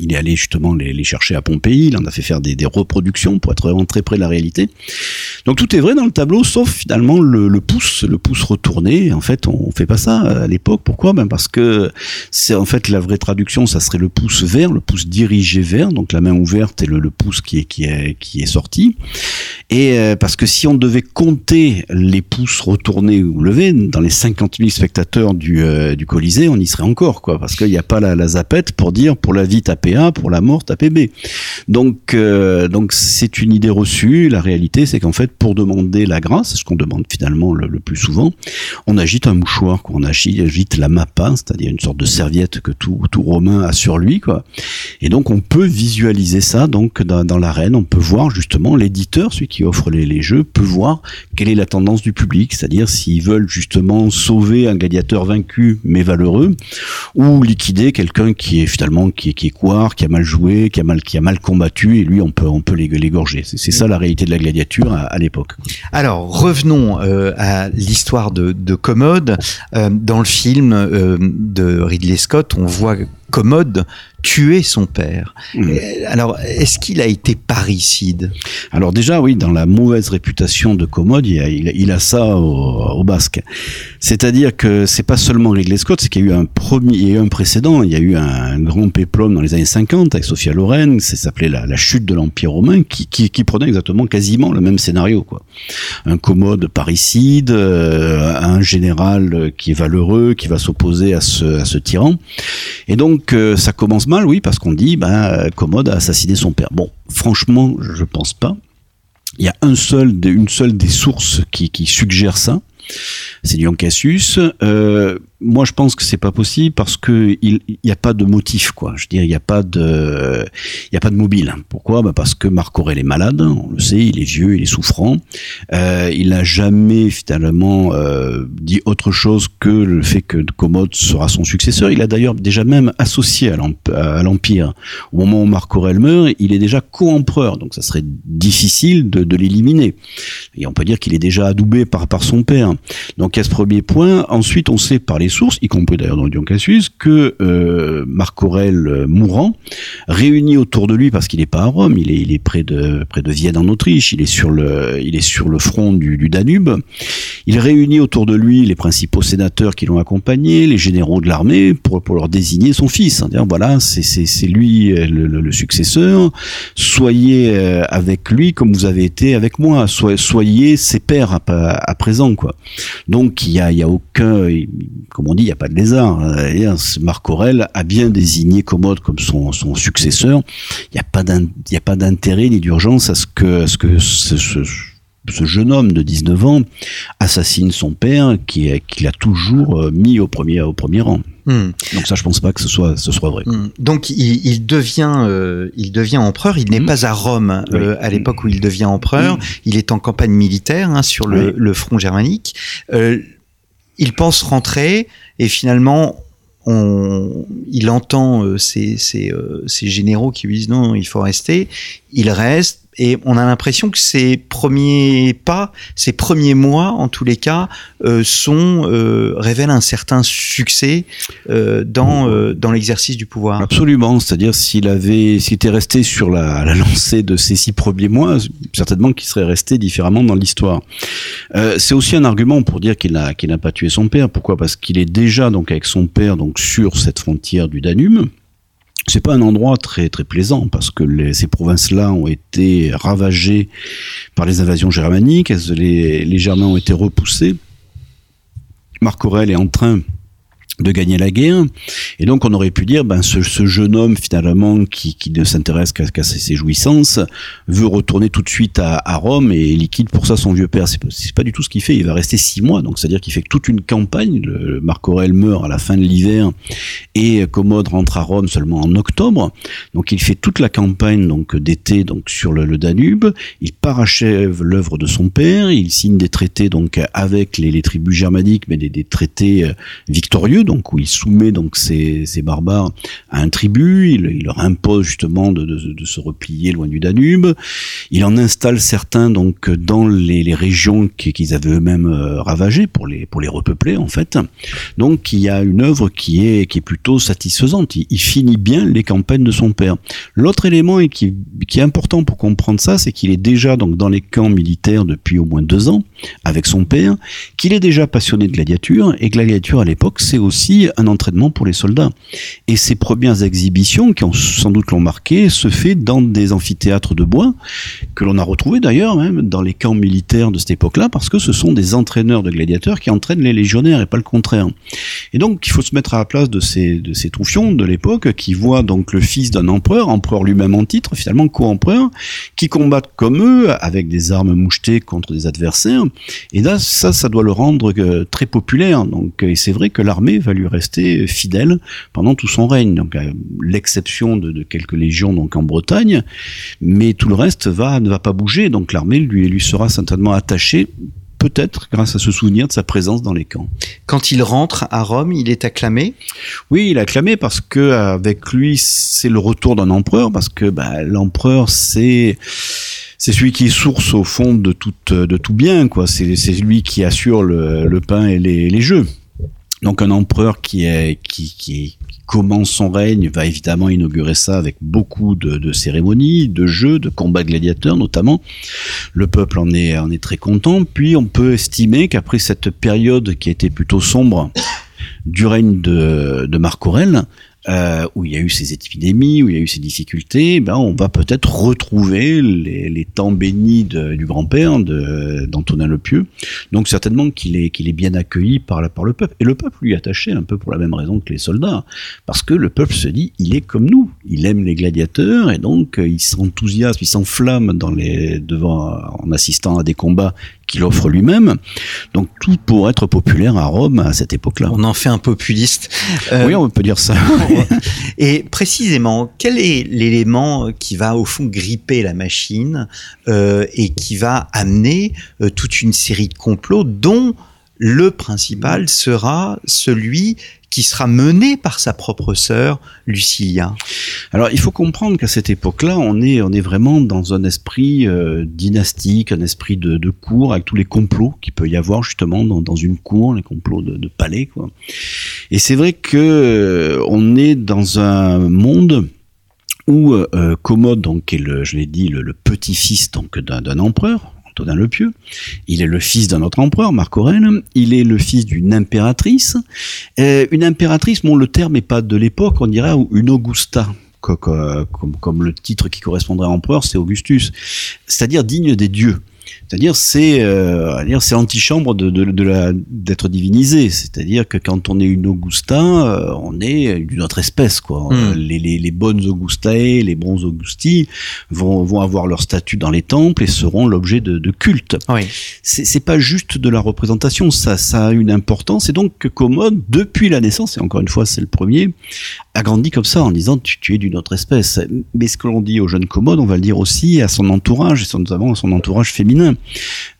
Il est allé justement les, les chercher à Pompéi, il en a fait faire des, des reproductions pour être vraiment très près de la réalité. Donc tout est vrai dans le tableau, sauf finalement le, le pouce, le pouce retourné. En fait, on fait pas ça à l'époque. Pourquoi? Ben parce que c'est en fait la vraie traduction, ça serait le pouce vers, le pouce dirigé vers, donc la main ouverte et le, le pouce qui est qui est qui est sorti. Et euh, parce que si on devait compter les pouces retournés ou levés dans les 50 000 spectateurs du, euh, du Colisée, on y serait encore, quoi. Parce qu'il n'y a pas la, la zapette pour dire pour la vie taper A, pour la mort taper B. Donc, euh, donc c'est une idée reçue. La réalité, c'est qu'en fait, pour demander la grâce, ce qu'on demande finalement le, le plus souvent, on agite un mouchoir, quoi. on agite la mappa, c'est-à-dire une sorte de serviette que tout, tout Romain a sur lui, quoi. Et donc on peut visualiser ça donc dans, dans l'arène, on peut voir justement l'éditeur, celui qui offre les, jeux, peut voir quelle est la tendance du public, c'est-à-dire s'ils veulent justement sauver un gladiateur vaincu mais valeureux, ou liquider quelqu'un qui est finalement qui est, qui est qui a mal joué, qui a mal qui a mal combattu, et lui on peut on peut l'ég- l'égorger. C'est c'est ça la réalité de la gladiature à, l'époque. Alors revenons euh, à l'histoire de, de Commode. Euh, dans le film euh, de Ridley Scott, on voit Commode tuer son père. Mm. Euh, Alors est-ce qu'il a été parricide? Alors déjà, oui, dans la mauvaise réputation de Commode, il a, il a, ça au, au basque. C'est-à-dire que c'est pas seulement Ridley Scott, c'est qu'il y a eu un premier, il y a eu un précédent, il y a eu un, un grand péplum dans les années 50 avec Sophia Loren, ça s'appelait la, la chute de l'Empire romain, qui, qui, qui prenait exactement quasiment le même scénario, quoi. Un Commode parricide, euh, un général qui est valeureux, qui va s'opposer à ce, à ce tyran. Et donc, euh, ça commence mal, oui, parce qu'on dit, ben, Commode a assassiné son père. Bon, franchement, je pense pas. Il y a une seule des sources qui, qui suggère ça. C'est Dion Cassius. Euh, moi, je pense que c'est pas possible parce que il n'y a pas de motif, quoi. Je veux dire, il n'y a pas de, il y a pas de mobile. Pourquoi? Bah Parce que Marc Aurel est malade, on le sait, il est vieux, il est souffrant. Euh, il n'a jamais finalement euh, dit autre chose que le fait que Commode sera son successeur. Il a d'ailleurs déjà même associé à l'Empire. Au moment où Marc Aurel meurt, il est déjà co-empereur, donc ça serait difficile de, de l'éliminer. Et on peut dire qu'il est déjà adoubé par, par son père. Donc à ce premier point. Ensuite, on sait par les sources, y compris d'ailleurs dans le Dion que euh, Marc Aurèle euh, mourant réunit autour de lui, parce qu'il n'est pas à Rome, il est, il est près de près de Vienne en Autriche, il est sur le il est sur le front du, Danube. Il réunit autour de lui les principaux sénateurs qui l'ont accompagné, les généraux de l'armée, pour, pour leur désigner son fils. Hein, voilà, c'est lui euh, le, successeur. Soyez avec lui comme vous avez été avec moi. Soyez, soyez ses pères à, à, présent, quoi. Donc il y a, y a aucun, comme on dit, il n'y a pas de lézard. Hein. Marc Aurel a bien désigné Commode comme son, son successeur. Il n'y a pas d'intérêt ni d'urgence à ce que, à ce que ce, ce ce jeune homme de 19 ans assassine son père qui, qui l'a toujours euh, mis au premier, au premier rang. Hmm. Donc ça, je pense pas que ce soit, ce soit vrai. Hmm. Donc il, il devient, euh, il devient empereur. Il n'est hmm. pas à Rome euh, à l'époque où il devient empereur. Il est en campagne militaire hein, sur le, le, front germanique. Euh, il pense rentrer et finalement on, il entend euh, ces, ces, généraux qui lui disent non, il faut rester. Il reste et on a l'impression que ces premiers pas, ces premiers mois, en tous les cas, euh, sont euh, révèlent un certain succès euh, dans euh, dans l'exercice du pouvoir. Absolument, c'est-à-dire s'il avait, s'il était resté sur la, la, lancée de ces six premiers mois, certainement qu'il serait resté différemment dans l'histoire. C'est aussi un argument pour dire qu'il n'a qu'il n'a pas tué son père. Pourquoi? Parce qu'il est déjà donc avec son père donc sur cette frontière du Danube c'est pas un endroit très très plaisant parce que ces provinces-là ont été ravagées par les invasions germaniques, les, les Germains ont été repoussés. Marc Aurèle est en train de gagner la guerre. Et donc on aurait pu dire, ben ce, ce jeune homme finalement qui, qui ne s'intéresse qu'à qu ses jouissances veut retourner tout de suite à, à Rome et liquide pour ça son vieux père. C'est pas, du tout ce qu'il fait. Il va rester six mois, donc c'est-à-dire qu'il fait toute une campagne. Le, Marc Aurèle meurt à la fin de l'hiver et Commode rentre à Rome seulement en octobre. Donc il fait toute la campagne donc d'été donc sur le, le, Danube. Il parachève l'œuvre de son père. Il signe des traités donc avec les, tribus germaniques, mais des, des traités euh, victorieux donc où il soumet donc ces, barbares à un tribut, il, leur impose justement de, se replier loin du Danube, il en installe certains donc dans les, régions qu'ils avaient eux-mêmes euh, ravagées pour les pour les repeupler en fait. Donc il y a une œuvre qui est qui est plutôt satisfaisante. Il, finit bien les campagnes de son père. L'autre élément qui, qui est important pour comprendre ça, c'est qu'il est déjà donc dans les camps militaires depuis au moins deux ans avec son père, qu'il est déjà passionné de gladiature et gladiature à l'époque c'est aussi un entraînement pour les soldats. Et ces premières exhibitions, qui ont sans doute l'ont marqué, se fait dans des amphithéâtres de bois, que l'on a retrouvé d'ailleurs même dans les camps militaires de cette époque-là, parce que ce sont des entraîneurs de gladiateurs qui entraînent les légionnaires et pas le contraire. Et donc il faut se mettre à la place de ces, de ces troufions de l'époque qui voient donc le fils d'un empereur, empereur lui-même en titre, finalement co-empereur, qui combattent comme eux avec des armes mouchetées contre des adversaires. Et là, ça, ça doit le rendre euh, très populaire. Donc, et c'est vrai que l'armée va lui rester fidèle pendant tout son règne. Donc, l'exception de, de, quelques légions donc en Bretagne, mais tout le reste va ne va pas bouger. Donc, l'armée lui lui sera certainement attachée peut-être grâce à ce souvenir de sa présence dans les camps. Quand il rentre à Rome, il est acclamé? Oui, il est acclamé parce que avec lui, c'est le retour d'un empereur, parce que bah, l'empereur, c'est c'est celui qui est source au fond de tout tout bien, quoi. C'est lui qui assure le, pain et les, jeux. Donc un empereur qui commence son règne va évidemment inaugurer ça avec beaucoup de, cérémonies, de jeux, de combats gladiateurs notamment. Le peuple en est en est très content. Puis on peut estimer qu'après cette période qui était plutôt sombre du règne de, de Marc Aurèle, euh, où il y a eu ces épidémies, où il y a eu ces difficultés, ben on va peut-être retrouver les, temps bénis du grand-père d'Antonin Le Pieux. Donc certainement qu'il est, bien accueilli par, la, le peuple. Et le peuple lui est attaché un peu pour la même raison que les soldats. Parce que le peuple se dit, il est comme nous. Il aime les gladiateurs et donc il s'enthousiasme, il s'enflamme devant, en assistant à des combats qu'il offre lui-même. Donc tout pour être populaire à Rome à cette époque-là. On en fait un populiste. Euh, oui, on peut dire ça. [LAUGHS] et précisément, quel est l'élément qui va au fond gripper la machine euh, et qui va amener euh, toute une série de complots dont le principal sera celui qui sera mené par sa propre sœur, Lucilia. Alors, il faut comprendre qu'à cette époque-là, on est, on est vraiment dans un esprit euh, dynastique, un esprit de, cour, avec tous les complots qu'il peut y avoir justement dans, une cour, les complots de, de palais, quoi. Et c'est vrai que euh, on est dans un monde où euh, Commode, donc, est le, je l'ai dit, le, le petit-fils donc d'un empereur, Il est le fils d'un autre empereur, Marc Aurèle. Il est le fils d'une impératrice. Euh, une impératrice, bon, le terme n'est pas de l'époque, on dirait une Augusta. Comme, le titre qui correspondrait à empereur, c'est Augustus. C'est-à-dire digne des dieux. C'est-à-dire c'est euh, c'est l'antichambre de, de, de la d'être divinisé. C'est-à-dire que quand on est une Augusta, euh, on est d'une autre espèce quoi. Hmm. Les, les, les, bonnes Augustae, les bons Augusti vont, vont avoir leur statut dans les temples et seront l'objet de, de culte. Oui. C'est, c'est pas juste de la représentation, ça ça a une importance. Et donc que Commode depuis la naissance et encore une fois c'est le premier a grandi comme ça en disant tu, tu es d'une autre espèce. Mais ce que l'on dit au jeune Commode, on va le dire aussi à son entourage et notamment à son entourage féminin.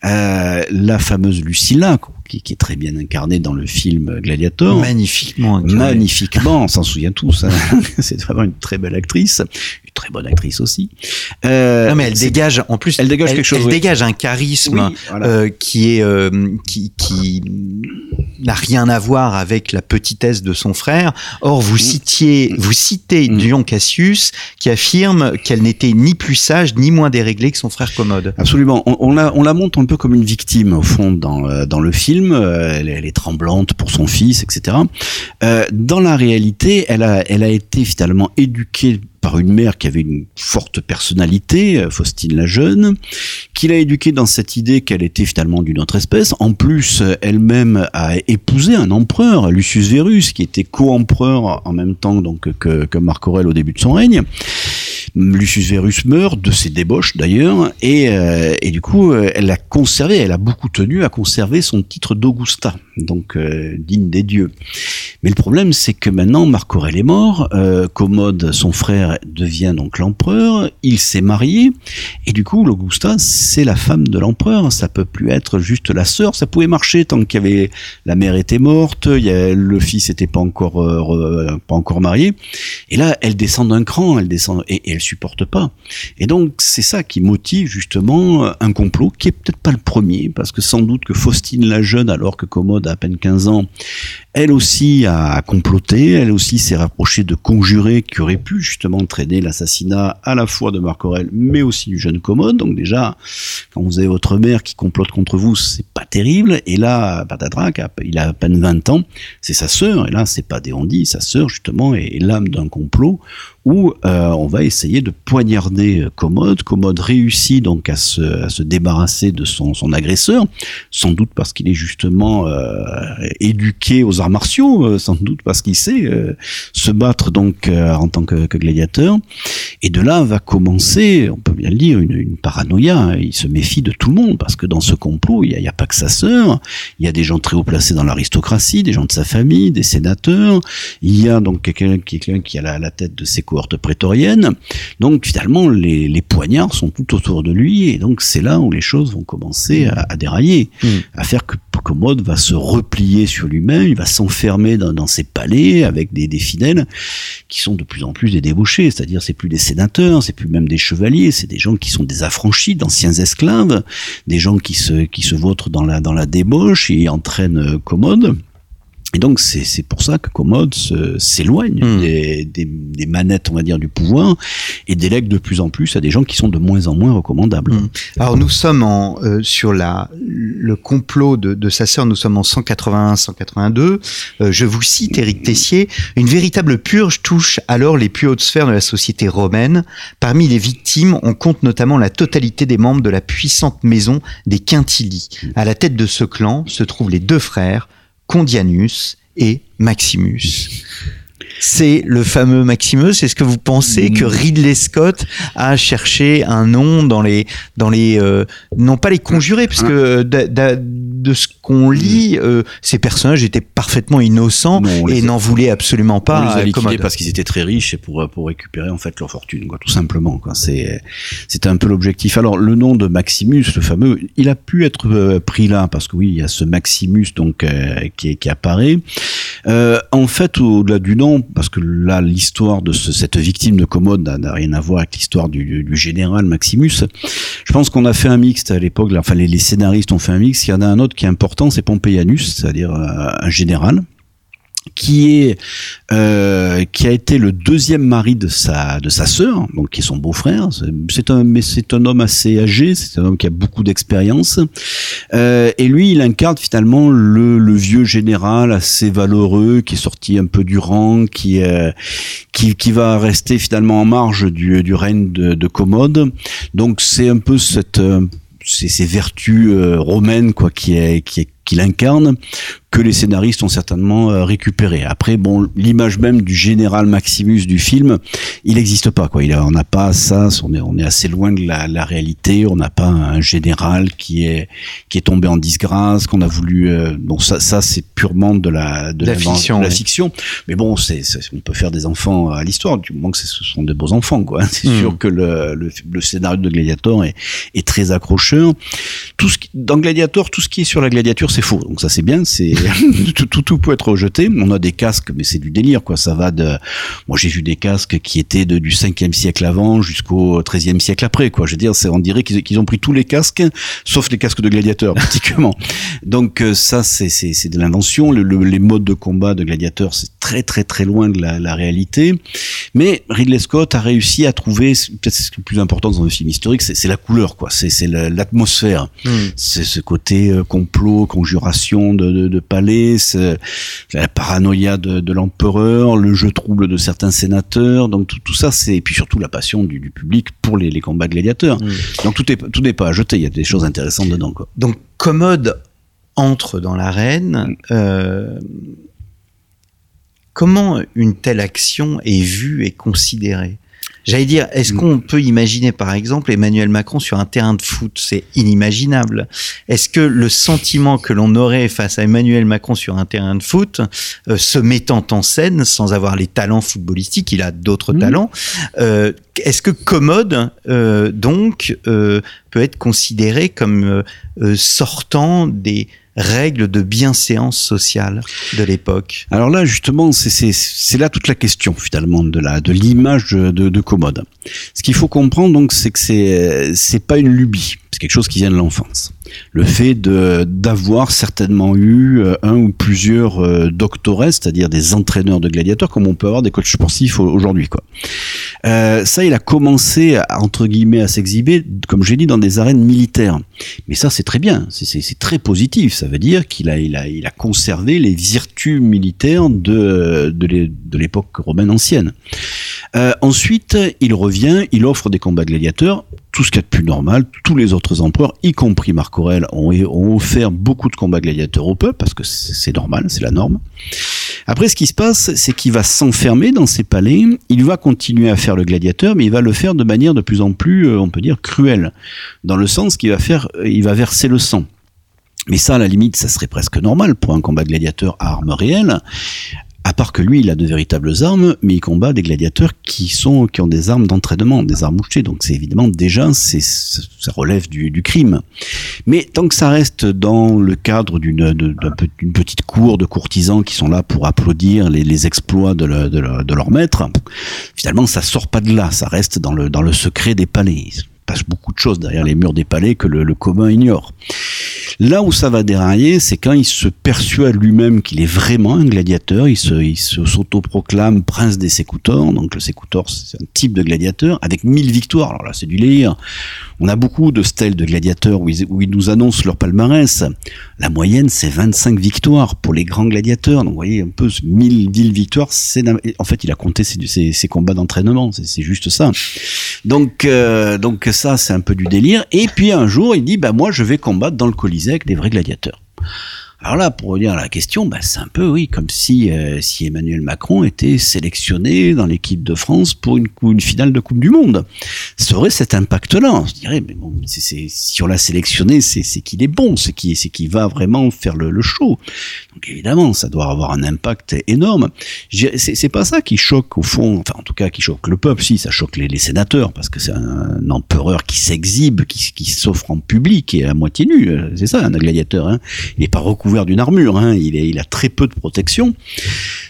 Euh, la fameuse Lucilla, qui, qui, est très bien incarnée dans le film Gladiator. Magnifiquement incarnée. Magnifiquement, on s'en souvient tous. Hein. [LAUGHS] C'est vraiment une très belle actrice, une très bonne actrice aussi. Euh, non mais elle dégage, en plus, elle dégage quelque chose. Elle oui. dégage un charisme oui, voilà. euh, qui est euh, qui, qui n'a rien à voir avec la petitesse de son frère. Or, vous citiez, vous citez Mm. Dion Cassius qui affirme qu'elle n'était ni plus sage ni moins déréglée que son frère Commode. Absolument. On, on, la, on la montre un peu comme une victime au fond dans, dans le film. Euh, Elle, est tremblante pour son fils, etc. Euh, dans la réalité, elle a, elle a été finalement éduquée par une mère qui avait une forte personnalité, euh, Faustine la jeune, qui l'a éduquée dans cette idée qu'elle était finalement d'une autre espèce. En plus, elle-même a épousé un empereur, Lucius Verus, qui était co-empereur en même temps donc que, que Marc Aurèle au début de son règne. Lucius Verus meurt de ses débauches d'ailleurs, et, euh, et du coup, elle a conservé, elle a beaucoup tenu à conserver son titre d'Augusta, donc euh, digne des dieux. Mais le problème, c'est que maintenant, Marc Aurèle est mort, euh, Commode, son frère, devient donc l'empereur, il s'est marié, et du coup, l'Augusta, c'est la femme de l'empereur, ça peut plus être juste la sœur, ça pouvait marcher tant qu'il y avait, la mère était morte, le fils était pas encore, euh, pas encore marié, et là, elle descend d'un cran, elle descend, et, et elle supporte pas. Et donc, c'est ça qui motive justement un complot qui est peut-être pas le premier, parce que sans doute que Faustine la jeune, alors que Commode a à peine 15 ans, elle aussi a comploté, elle aussi s'est rapprochée de conjurés qui auraient pu justement entraîner l'assassinat à la fois de Marc Aurèle, mais aussi du jeune Commode. Donc déjà, quand vous avez votre mère qui complote contre vous, c'est pas terrible. Et là, Patatrac, il a à peine 20 ans, c'est sa sœur, et là, c'est pas des sa sœur justement est l'âme d'un complot où euh, on va essayer de poignarder Commode. Commode réussit donc à se, débarrasser de son, agresseur, sans doute parce qu'il est justement euh, éduqué aux arts martiaux, euh, sans doute parce qu'il sait euh, se battre donc euh, en tant que, gladiateur. Et de là va commencer, on peut bien le dire, une, paranoïa. Il se méfie de tout le monde parce que dans ce complot, il n'y a, pas que sa sœur, il y a des gens très haut placés dans l'aristocratie, des gens de sa famille, des sénateurs. Il y a donc quelqu'un qui, qui a la, la tête de ses cohortes prétoriennes. Donc finalement, les, les, poignards sont tout autour de lui, et donc c'est là où les choses vont commencer à, à dérailler, mmh. à faire que Commode va se replier sur lui-même, il va s'enfermer dans, dans, ses palais avec des, des, fidèles qui sont de plus en plus des débauchés, c'est-à-dire c'est plus des sénateurs, c'est plus même des chevaliers, c'est des gens qui sont des affranchis, d'anciens esclaves, des gens qui se qui se vautrent dans la dans la débauche et entraînent Commode. Et donc c'est pour ça que Commode s'éloigne mmh. des, des, des, manettes, on va dire, du pouvoir et délègue de plus en plus à des gens qui sont de moins en moins recommandables. Mmh. Alors nous sommes en, euh, sur la, le complot de, de sa sœur, nous sommes en 181-182. Euh, je vous cite, Éric Tessier, une véritable purge touche alors les plus hautes sphères de la société romaine. Parmi les victimes, on compte notamment la totalité des membres de la puissante maison des Quintili. À la tête de ce clan se trouvent les deux frères, Condianus et Maximus. c'est le fameux Maximus. Est-ce que vous pensez que Mm. Ridley Scott a cherché un nom dans les, dans les, euh, non pas les conjurés, parce que euh, da- da- de ce qu'on lit, euh, ces personnages étaient parfaitement innocents Non, on et n'en voulaient absolument on pas les a liquidés parce qu'ils étaient très riches et pour pour récupérer en fait leur fortune quoi tout simplement c'est c'était un peu l'objectif. Alors le nom de Maximus le fameux il a pu être euh, pris là parce que oui il y a ce Maximus donc euh, qui qui apparaît. En fait au-delà du nom parce que là l'histoire de ce- cette victime de Commode n'a- rien à voir avec l'histoire du, général Maximus. Je pense qu'on a fait un mixte à l'époque enfin les, les scénaristes ont fait un mix il y en a un autre qui est important c'est Pompeianus c'est-à-dire euh, un général qui est euh, qui a été le deuxième mari de sa de sa sœur, donc qui est son beau-frère. C'est- un mais c'est un homme assez âgé, c'est un homme qui a beaucoup d'expérience. Euh, et lui, il incarne finalement le, le vieux général assez valeureux qui est sorti un peu du rang, qui qui qui va rester finalement en marge du du règne de, de Commode. Donc c'est un peu cette ces, ces vertus euh, romaines quoi qui est qui est qu'il incarne que les scénaristes ont certainement euh, récupéré. Après, bon, l'image même du général Maximus du film, il n'existe pas. Quoi. Il a, on n'a pas ça. On est, on est assez loin de la, la réalité. On n'a pas un général qui est qui est tombé en disgrâce, qu'on a voulu. euh, bon, ça, ça c'est purement de la de La fiction, de la fiction. Mais bon, c'est, on peut faire des enfants à l'histoire du moment que ce sont des beaux enfants. Quoi. [LAUGHS] C'est Hmm. sûr que le, le, le scénario de Gladiator est, est très accrocheur. Tout ce qui, dans Gladiator, tout ce qui est sur la gladiature, c'est faux. Donc ça, c'est bien. C'est [LAUGHS] tout, tout, tout peut être rejeté. On a des casques, mais c'est du délire, quoi. Ça va de. Moi, j'ai vu des casques qui étaient de, du 5e siècle avant jusqu'au 13e siècle après, quoi. Je veux dire, c'est on dirait qu'ils ont pris tous les casques, sauf les casques de gladiateurs, [LAUGHS] pratiquement. Donc euh, ça, c'est de l'invention. Le, le- les modes de combat de gladiateurs, c'est très très très loin de la, la réalité. Mais Ridley Scott a réussi à trouver, peut-être ce qui est le plus important dans un film historique, c'est la couleur, quoi. C'est c'est la- l'atmosphère. Hmm. C'est ce côté euh, complot, conjuration de, de, de palais, c'est la paranoïa de, de l'empereur, le jeu trouble de certains sénateurs. Donc tout, tout ça, c'est et puis surtout la passion du, du public pour les, les combats gladiateurs. Mm. Donc tout est tout n'est pas à jeter. Il y a des choses intéressantes dedans, quoi. Donc Commode entre dans l'arène. Euh, comment une telle action est vue et considérée? J'allais dire, est-ce Mm. qu'on peut imaginer par exemple Emmanuel Macron sur un terrain de foot? C'est inimaginable. Est-ce que le sentiment que l'on aurait face à Emmanuel Macron sur un terrain de foot, euh, se mettant en scène sans avoir les talents footballistiques, il a d'autres Mm. talents, euh, est-ce que Commode, euh, donc, euh, peut être considéré comme euh, euh, sortant des règles de bienséance sociale de l'époque Alors là, justement, c'est- là toute la question finalement de l'image de, de, de Commode. Ce qu'il faut comprendre donc, c'est que c'est c'est pas une lubie, c'est quelque chose qui vient de l'enfance. Le fait d'avoir certainement eu euh, un ou plusieurs euh, doctorats, c'est-à-dire des entraîneurs de gladiateurs, comme on peut avoir des coachs sportifs au- aujourd'hui. Euh, ça, il a commencé entre guillemets à s'exhiber, comme j'ai dit, dans des arènes militaires. Mais ça, c'est très bien, c'est très positif. Ça veut dire qu'il a, conservé les vertus militaires de, de l'é- de l'époque romaine ancienne. Euh, ensuite, il revient, il offre des combats gladiateurs, tout ce qu'il y a de plus normal. Tous les autres empereurs, y compris Marc Aurèle, ont, ont offert beaucoup de combats gladiateurs au peuple, parce que c'est normal, c'est la norme. Après, ce qui se passe, c'est qu'il va s'enfermer dans ses palais, il va continuer à faire le gladiateur, mais il va le faire de manière de plus en plus, euh, on peut dire, cruelle, dans le sens qu'il va faire, il va verser le sang. Mais ça, à la limite, ça serait presque normal pour un combat gladiateur à armes réelles. À part que lui, il a de véritables armes, mais il combat des gladiateurs qui sont qui ont des armes d'entraînement, des armes mouchetées. Donc c'est évidemment déjà, c'est ça relève du, du crime. Mais tant que ça reste dans le cadre d'une de- d'une petite cour de courtisans qui sont là pour applaudir les, les exploits de, de, de leur maître, finalement ça sort pas de là, ça reste dans le dans le secret des palais. Passe beaucoup de choses derrière les murs des palais que le, commun ignore. Là où ça va dérailler, c'est quand il se persuade lui-même qu'il est vraiment un gladiateur. Il se, il s'autoproclame prince des sécoutors. Donc le sécoutor, c'est un type de gladiateur avec 1000 victoires. Alors là, c'est du lire. On a beaucoup de stèles de gladiateurs où ils, nous annoncent leur palmarès. La moyenne, c'est 25 victoires pour les grands gladiateurs. Donc vous voyez un peu 1000, 1000 victoires. C'est en fait, il a compté ses, combats d'entraînement. C'est, c'est juste ça. Donc, euh, donc ça, c'est un peu du délire. Et puis un jour, il dit, bah moi, je vais combattre dans le Colisée avec des vrais gladiateurs. Alors là, pour revenir à la question, bah, c'est un peu, oui, comme si, euh, si Emmanuel Macron était sélectionné dans l'équipe de France pour une, une finale de Coupe du Monde. Ça aurait cet impact-là. Je dirais, mais bon, c'est, c'est, si on l'a sélectionné, c'est, qu'il est bon, c'est qu'il, qu'il va vraiment faire le, le, show. Donc évidemment, ça doit avoir un impact énorme. C'est, pas ça qui choque au fond, enfin en tout cas qui choque le peuple, si, ça choque les, les sénateurs, parce que c'est un, empereur qui s'exhibe, qui, s'offre en public et à moitié nu. C'est ça, un gladiateur. Hein. Il n'est pas recouvert d'une armure. Hein. Il, a très peu de protection.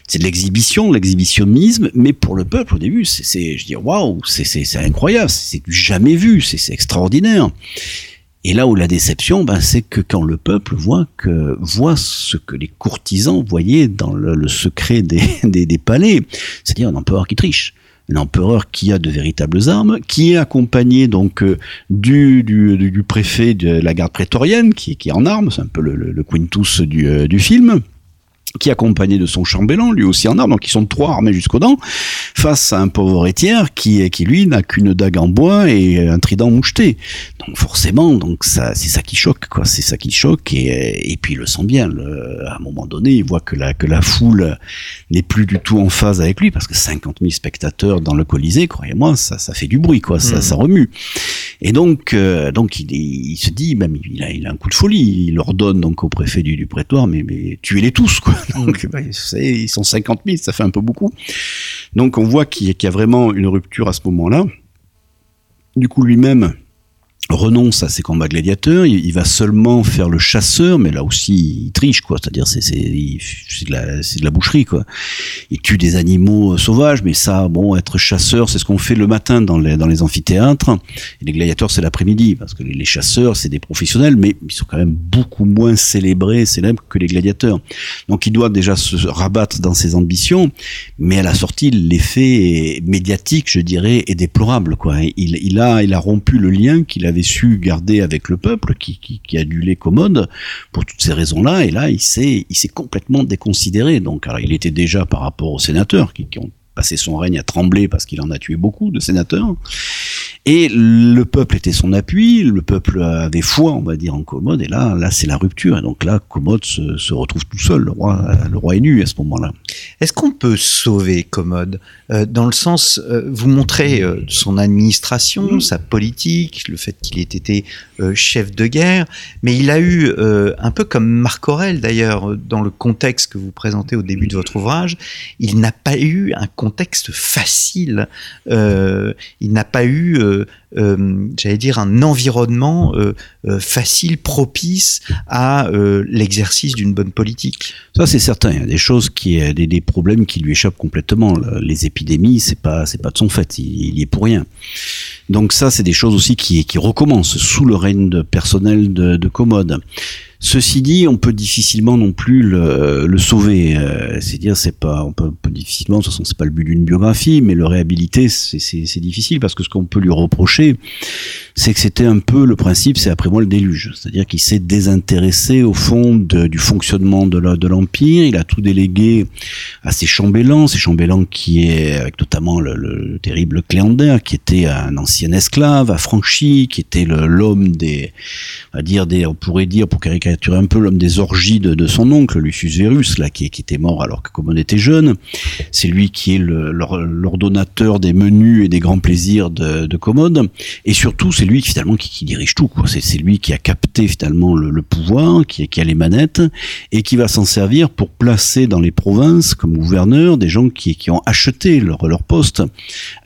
C'est de l'exhibition, l'exhibitionnisme, mais pour le peuple au début, c'est, je dis waouh, c'est incroyable, c'est du jamais vu, c'est extraordinaire. Et là où la déception, ben, c'est que quand le peuple voit ce que les courtisans voyaient dans le, secret des, [LAUGHS] des, des palais, c'est-à-dire un empereur qui triche un empereur qui a de véritables armes, qui est accompagné donc euh, du, du, préfet de la garde prétorienne, qui, est en armes, c'est un peu le, quintus du, euh, du film qui est accompagné de son chambellan, lui aussi en armes, donc ils sont trois armés jusqu'aux dents, face à un pauvre héritière qui, qui lui n'a qu'une dague en bois et un trident moucheté. Donc forcément, donc ça, c'est ça qui choque, quoi. C'est ça qui choque et, et puis il le sent bien. Le, à un moment donné, il voit que la que la foule n'est plus du tout en phase avec lui parce que 50 000 spectateurs dans le Colisée, croyez-moi, ça, ça fait du bruit, quoi. Ça, mmh. ça remue. Et donc, euh, donc il, il, se dit, même il a, il a un coup de folie. Il ordonne donc au préfet du, du prétoire, mais, mais tuez-les tous, quoi. [LAUGHS] Donc, bah, savez, ils sont 50 000, ça fait un peu beaucoup. Donc, on voit qu'il y, a vraiment une rupture à ce moment-là. Du coup, lui-même, renonce à ses combats gladiateurs, il, va seulement faire le chasseur, mais là aussi il triche quoi, c'est-à-dire c'est c'est de la de la boucherie quoi. Il tue des animaux euh, sauvages, mais ça bon être chasseur c'est ce qu'on fait le matin dans les dans les amphithéâtres. Et les gladiateurs c'est l'après-midi parce que les, les chasseurs c'est des professionnels, mais ils sont quand même beaucoup moins célébrés, célèbres que les gladiateurs. Donc il doit déjà se rabattre dans ses ambitions, mais à la sortie l'effet médiatique je dirais est déplorable quoi. Il il a il a rompu le lien qu'il avait su garder avec le peuple, qui, qui, qui a dû les commodes pour toutes ces raisons-là, et là, il s'est, il s'est complètement déconsidéré. Donc, alors, il était déjà par rapport aux sénateurs qui ont passé son règne à trembler parce qu'il en a tué beaucoup de sénateurs. Et le peuple était son appui, le peuple avait foi, on va dire, en Commode, et là, là, c'est la rupture. Et donc là, Commode se, se, retrouve tout seul. Le roi, le roi est nu à ce moment-là. Est-ce qu'on peut sauver Commode euh, Dans le sens, euh, vous montrez euh, son administration, mmh. sa politique, le fait qu'il ait été chef de guerre, mais il a eu, un peu comme Marc Aurel d'ailleurs, dans le contexte que vous présentez au début de votre ouvrage, il n'a pas eu un contexte facile. Il n'a pas eu euh, euh, j'allais dire, un environnement euh, facile, propice à l'exercice d'une bonne politique. Ça, c'est certain. Il y a des choses qui, des, des problèmes qui lui échappent complètement. Les épidémies, c'est pas, c'est pas de son fait. Il, il y est pour rien. Donc ça, c'est des choses aussi qui, qui recommencent sous le règne personnel de, de Commode. Ceci dit, on peut difficilement non plus le, le sauver. Euh, c'est dire, c'est pas, on peut, difficilement. De toute façon, c'est pas le but d'une biographie, mais le réhabiliter, c'est difficile parce que ce qu'on peut lui reprocher, c'est que c'était un peu le principe. C'est après moi le déluge, c'est-à-dire qu'il s'est désintéressé au fond du fonctionnement de l'empire. Il a tout délégué à ses chambellans, ses chambellans qui est avec notamment le, le terrible Cléander, qui était un ancien esclave affranchi, qui était l'homme des, va dire des, on pourrait dire pour caricaturer caricaturer un peu l'homme des orgies de, son oncle, Lucius Verus, là, qui, qui était mort alors que Commode était jeune. C'est lui qui est l'ordonnateur des menus et des grands plaisirs de, de Commode. Et surtout, c'est lui finalement qui, qui dirige tout. C'est lui qui a capté finalement le, pouvoir, qui, qui, a les manettes, et qui va s'en servir pour placer dans les provinces, comme gouverneur, des gens qui, qui ont acheté leur, poste.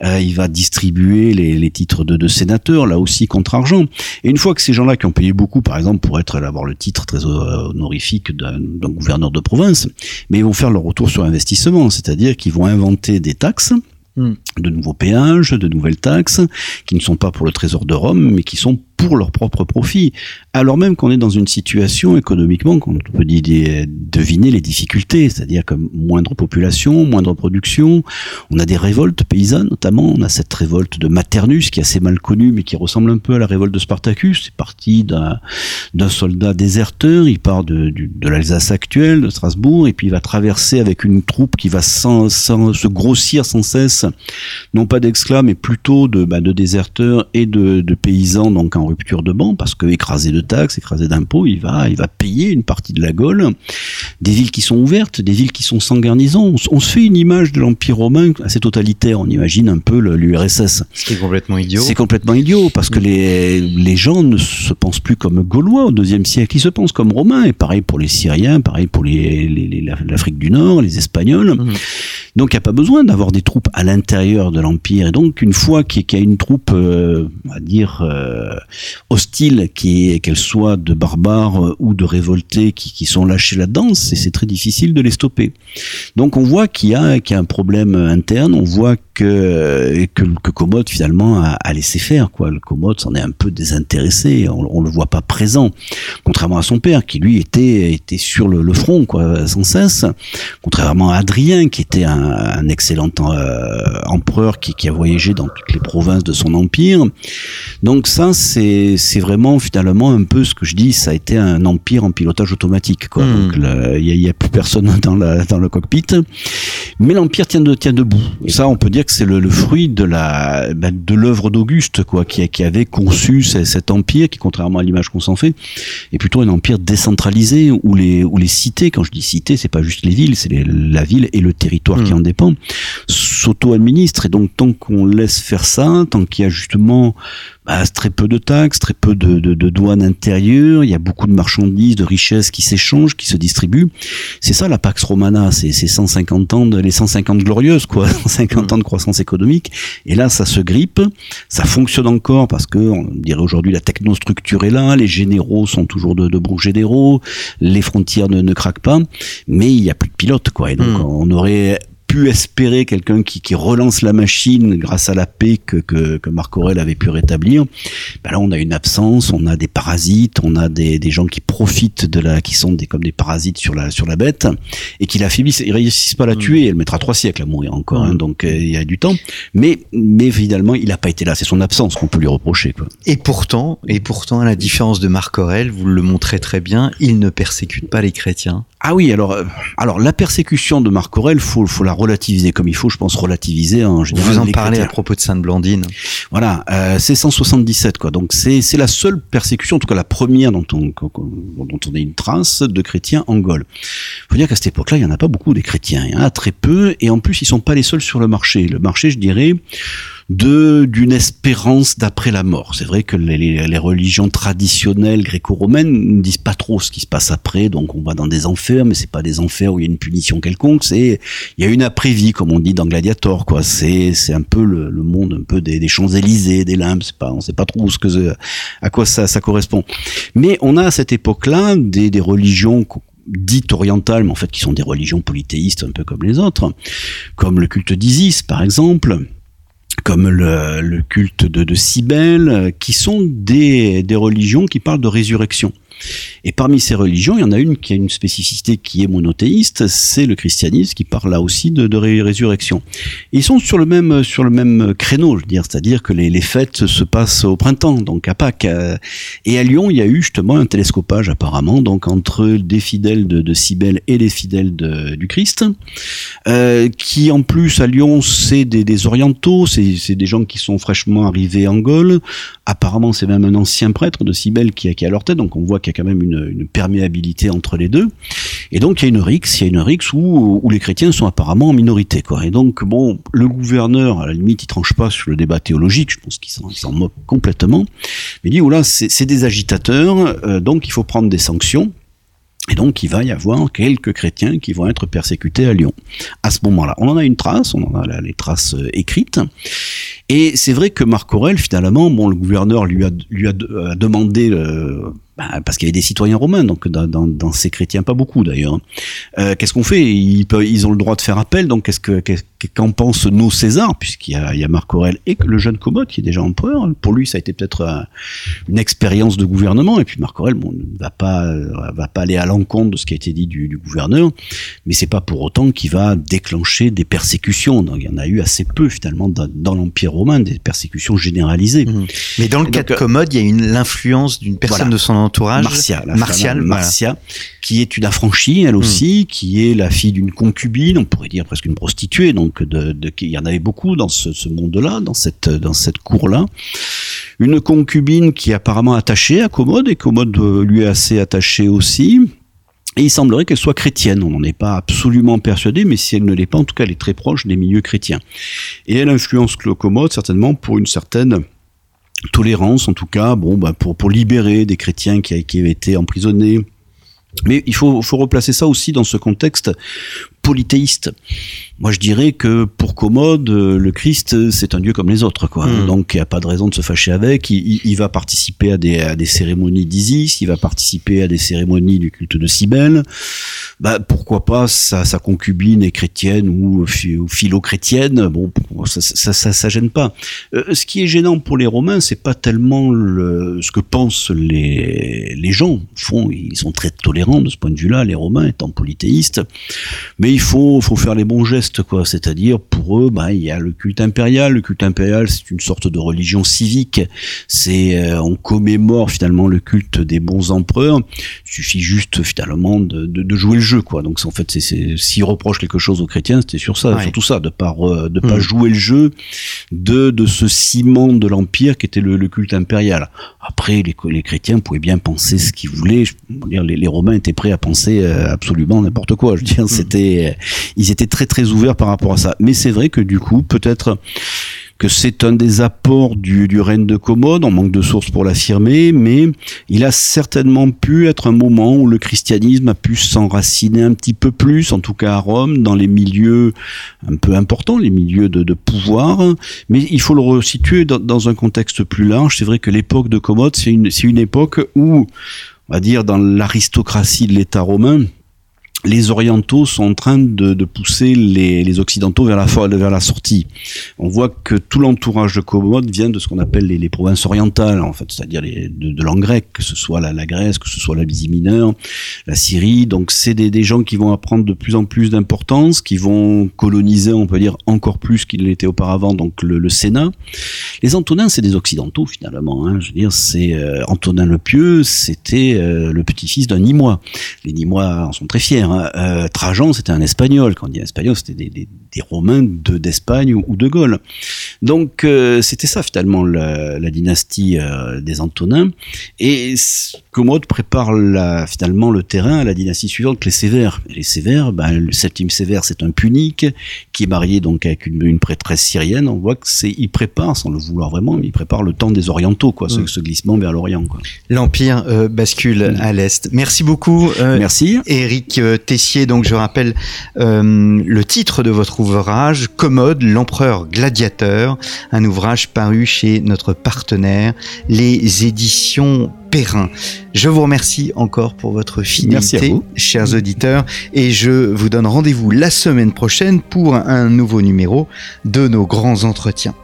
Euh, il va distribuer les, titres de, de sénateurs, là aussi contre argent. Et une fois que ces gens-là qui ont payé beaucoup, par exemple, pour être avoir le titre titre très honorifique d'un gouverneur de province, mais ils vont faire leur retour sur investissement, c'est-à-dire qu'ils vont inventer des taxes, hmm. de nouveaux péages, de nouvelles taxes, qui ne sont pas pour le trésor de Rome, mais qui sont pour leur propre profit, alors même qu'on est dans une situation économiquement qu'on peut deviner les difficultés, c'est-à-dire comme moindre population, moindre production, on a des révoltes paysannes notamment, on a cette révolte de Maternus qui est assez mal connue mais qui ressemble un peu à la révolte de Spartacus, c'est parti d'un soldat déserteur, il part de, de, l'Alsace actuelle, de Strasbourg, et puis il va traverser avec une troupe qui va sans, sans se grossir sans cesse, non pas d'esclaves mais plutôt de, bah, de déserteurs et de, de paysans donc en rupture de banc parce que écrasé de taxes, écrasé d'impôts, il va, il va payer une partie de la Gaule. Des villes qui sont ouvertes, des villes qui sont sans garnison. On, se fait une image de l'Empire romain assez totalitaire. On imagine un peu l'URSS. Ce qui est complètement idiot. C'est complètement idiot parce que les, les gens ne se pensent plus comme gaulois au deuxième siècle. Ils se pensent comme romains. Et pareil pour les Syriens, pareil pour les, l'Afrique du Nord, les Espagnols. Mmh. Donc il n'y a pas besoin d'avoir des troupes à l'intérieur de l'Empire. Et donc une fois qu'il y a une troupe, euh, on va dire, euh, hostile, qu'elle soit de barbares euh, ou de révoltés qui, sont lâchés là-dedans, c'est très difficile de les stopper. Donc on voit qu'il y, a, un problème interne, on voit que, que, Commode finalement a, laissé faire. Quoi. Le Commode s'en est un peu désintéressé, on, on le voit pas présent, contrairement à son père qui lui était, était sur le, le front quoi, sans cesse, contrairement à Adrien qui était un un, excellent euh, empereur qui, qui, a voyagé dans toutes les provinces de son empire. Donc ça, c'est vraiment finalement un peu ce que je dis, ça a été un empire en pilotage automatique. Quoi. Hmm. Donc il n'y a, a, plus personne [LAUGHS] dans, la, dans le cockpit, mais l'empire tient, de, tient debout. Ça, on peut dire que c'est le, le, fruit de la bah, de l'œuvre d'Auguste, quoi, qui, qui avait conçu cet empire, qui contrairement à l'image qu'on s'en fait, est plutôt un empire décentralisé où les où les cités, quand je dis cités, c'est pas juste les villes, c'est la ville et le territoire qui en dépend, s'auto-administre. Et donc, tant qu'on laisse faire ça, tant qu'il y a justement bah, très peu de taxes, très peu de, de, de, douanes intérieures, il y a beaucoup de marchandises, de richesses qui s'échangent, qui se distribuent. C'est ça la Pax Romana, c'est 150 ans, de, les 150 glorieuses, quoi, [LAUGHS] 150 mmh. ans de croissance économique. Et là, ça se grippe, ça fonctionne encore parce que, on dirait aujourd'hui, la technostructure est là, les généraux sont toujours de, de généraux, les frontières ne, ne craquent pas, mais il n'y a plus de pilotes, quoi. Et donc, mmh. on aurait pu espérer quelqu'un qui, qui, relance la machine grâce à la paix que, que, que Marc Aurel avait pu rétablir, ben là on a une absence, on a des parasites, on a des, des gens qui profitent de la, qui sont des, comme des parasites sur la, sur la bête et qui l'affaiblissent. Ils réussissent pas à la mm. tuer, elle mettra trois siècles à mourir encore, hein, mm. donc euh, il y a du temps. Mais, mais évidemment, il n'a pas été là. C'est son absence qu'on peut lui reprocher. Quoi. Et pourtant, et pourtant, à la différence de Marc Aurel, vous le montrez très bien, il ne persécute pas les chrétiens. Ah oui, alors, euh, alors la persécution de Marc Aurel, faut, faut la relativiser comme il faut, je pense relativiser en général. Vous en parlez à propos de Sainte Blandine. Voilà, euh, c'est 177 quoi. Donc c'est c'est la seule persécution, en tout cas la première dont on dont on a une trace de chrétiens en Gaule. Faut dire qu'à cette époque-là, il y en a pas beaucoup des chrétiens, il y en a très peu, et en plus ils sont pas les seuls sur le marché. Le marché, je dirais de d'une espérance d'après la mort. C'est vrai que les, les, religions traditionnelles gréco-romaines ne disent pas trop ce qui se passe après, donc on va dans des enfers, mais c'est pas des enfers où il y a une punition quelconque, c'est il y a une après-vie comme on dit dans Gladiator quoi. C'est c'est un peu le, le, monde un peu des, des Champs Élysées, des limbes, pas on sait pas trop ce que à quoi ça ça correspond. Mais on a à cette époque-là des, des religions dites orientales, mais en fait qui sont des religions polythéistes un peu comme les autres, comme le culte d'Isis par exemple, comme le, culte de, de Cybèle, euh, qui sont des, des religions qui parlent de résurrection. Et parmi ces religions, il y en a une qui a une spécificité qui est monothéiste, c'est le christianisme qui parle là aussi de, résurrection. Ils sont sur le même sur le même créneau, je veux dire, c'est-à-dire que les, fêtes se passent au printemps, donc à Pâques. Euh, et à Lyon, il y a eu justement un télescopage apparemment, donc entre des fidèles de, de Cybèle et les fidèles du Christ, euh, qui en plus à Lyon, c'est des, des orientaux, c'est des gens qui sont fraîchement arrivés en Gaule. Apparemment, c'est même un ancien prêtre de Cybèle qui, qui est à leur tête, donc on voit qu'il y a quand même une, perméabilité entre les deux. Et donc il y a une rixe, il y a une rixe où, où les chrétiens sont apparemment en minorité. Quoi. Et donc bon, le gouverneur, à la limite, il tranche pas sur le débat théologique, je pense qu'il s'en moque complètement. Mais il dit, oula, c'est des agitateurs, euh, donc il faut prendre des sanctions. Et donc, il va y avoir quelques chrétiens qui vont être persécutés à Lyon. À ce moment-là, on en a une trace, on en a les traces euh, écrites. Et c'est vrai que Marc Aurel, finalement, bon, le gouverneur lui a, lui a, demandé euh, bah, parce qu'il y avait des citoyens romains, donc dans, dans, dans ces chrétiens, pas beaucoup d'ailleurs. Euh, qu'est-ce qu'on fait? Ils, peuvent, ils ont le droit de faire appel, donc qu'est-ce que qu'en pense nos César, puisqu'il y a, il y a Marc Aurèle et le jeune Commode qui est déjà empereur. Pour lui, ça a été peut-être euh, une expérience de gouvernement, et puis Marc Aurèle, bon, ne va pas euh, va pas aller à l'encontre de ce qui a été dit du, du gouverneur, mais c'est pas pour autant qu'il va déclencher des persécutions. Donc il y en a eu assez peu finalement dans, dans l'Empire romain, des persécutions généralisées. Mmh. Mais dans le cas de Commode, il y a une l'influence d'une personne voilà. de son entourage. Marcia, Martial, Marcia, qui est une affranchie, elle aussi, mmh. qui est la fille d'une concubine, on pourrait dire presque une prostituée, donc de, de, il y en avait beaucoup dans ce, ce monde-là, dans cette, dans cette cour-là une concubine qui est apparemment attachée à Commode et Commode lui est assez attaché aussi. Et il semblerait qu'elle soit chrétienne. On n'en est pas absolument persuadé, mais si elle ne l'est pas, en tout cas, elle est très proche des milieux chrétiens. Et elle influence Commode certainement pour une certaine tolérance, en tout cas, bon, bah, pour, pour libérer des chrétiens qui, qui avaient été emprisonnés. Mais il faut, faut replacer ça aussi dans ce contexte polythéiste. Moi, je dirais que pour Commode, le Christ, c'est un dieu comme les autres, quoi. Hmm. Donc, il n'y a pas de raison de se fâcher avec. Il, il va participer à des, à des cérémonies d'Isis, il va participer à des cérémonies du culte de Cybèle. Bah, pourquoi pas sa, sa concubine est chrétienne ou, ou philo-chrétienne Bon, ça, ça, ça, ça, gêne pas. Euh, ce qui est gênant pour les Romains, c'est pas tellement le, ce que pensent les, les gens. Au fond, ils sont très tolérants de ce point de vue-là, les Romains étant polythéistes. Mais il faut, faut faire les bons gestes, quoi. C'est-à-dire, pour eux, bah, il y a le culte impérial. Le culte impérial, c'est une sorte de religion civique. C'est, euh, on commémore finalement le culte des bons empereurs. Il suffit juste finalement de, de, de jouer le jeu, quoi. Donc, en fait, c'est, s'ils reprochent quelque chose aux chrétiens, c'était sur ça, ouais. surtout ça, de pas, de pas mmh. jouer le jeu de, de ce ciment de l'empire qui était le, le, culte impérial. Après, les, les chrétiens pouvaient bien penser ce qu'ils voulaient. Je les, les, Romains étaient prêts à penser euh, absolument n'importe quoi. Je veux dire, mmh. C'était ils étaient très très ouverts par rapport à ça. Mais c'est vrai que du coup, peut-être que c'est un des apports du, règne de Commode, on manque de sources pour l'affirmer, mais il a certainement pu être un moment où le christianisme a pu s'enraciner un petit peu plus, en tout cas à Rome, dans les milieux un peu importants, les milieux de, pouvoir, mais il faut le resituer dans, dans un contexte plus large. C'est vrai que l'époque de Commode, c'est une, une époque où, on va dire, dans l'aristocratie de l'État romain, les orientaux sont en train de, pousser les, occidentaux vers la, sortie. On voit que tout l'entourage de Commode vient de ce qu'on appelle les, provinces orientales, en fait, c'est-à-dire de, de que ce soit la, Grèce, que ce soit la Byzantie mineure, la Syrie. Donc c'est des, gens qui vont apprendre de plus en plus d'importance, qui vont coloniser, on peut dire, encore plus qu'il l'était auparavant, donc le, Sénat. Les Antonins, c'est des occidentaux finalement. Hein. Je veux dire, c'est euh, Antonin le Pieux, c'était euh, le petit-fils d'un Nîmois. Les Nîmois en sont très fiers. Hein. Euh, Trajan, c'était un espagnol. Quand on dit espagnol, c'était des, des, des, Romains de d'Espagne ou, ou, de Gaule. Donc euh, c'était ça finalement la, la dynastie euh, des Antonins. Et Commode prépare la, finalement le terrain à la dynastie suivante, les Sévères. Et les Sévères, ben, le septième Sévère, c'est un punique qui est marié donc avec une, une, prêtresse syrienne. On voit que c'est, il prépare, sans le vouloir vraiment, mais il prépare le temps des Orientaux, quoi, mmh. ce, ce, glissement vers l'Orient. L'empire euh, bascule mmh. à l'est. Merci beaucoup. Merci. Eric Tessier, donc je rappelle euh, le titre de votre ouvrage, Commode, l'empereur gladiateur, un ouvrage paru chez notre partenaire, les éditions Perrin. Je vous remercie encore pour votre fidélité, chers auditeurs, et je vous donne rendez-vous la semaine prochaine pour un nouveau numéro de nos grands entretiens.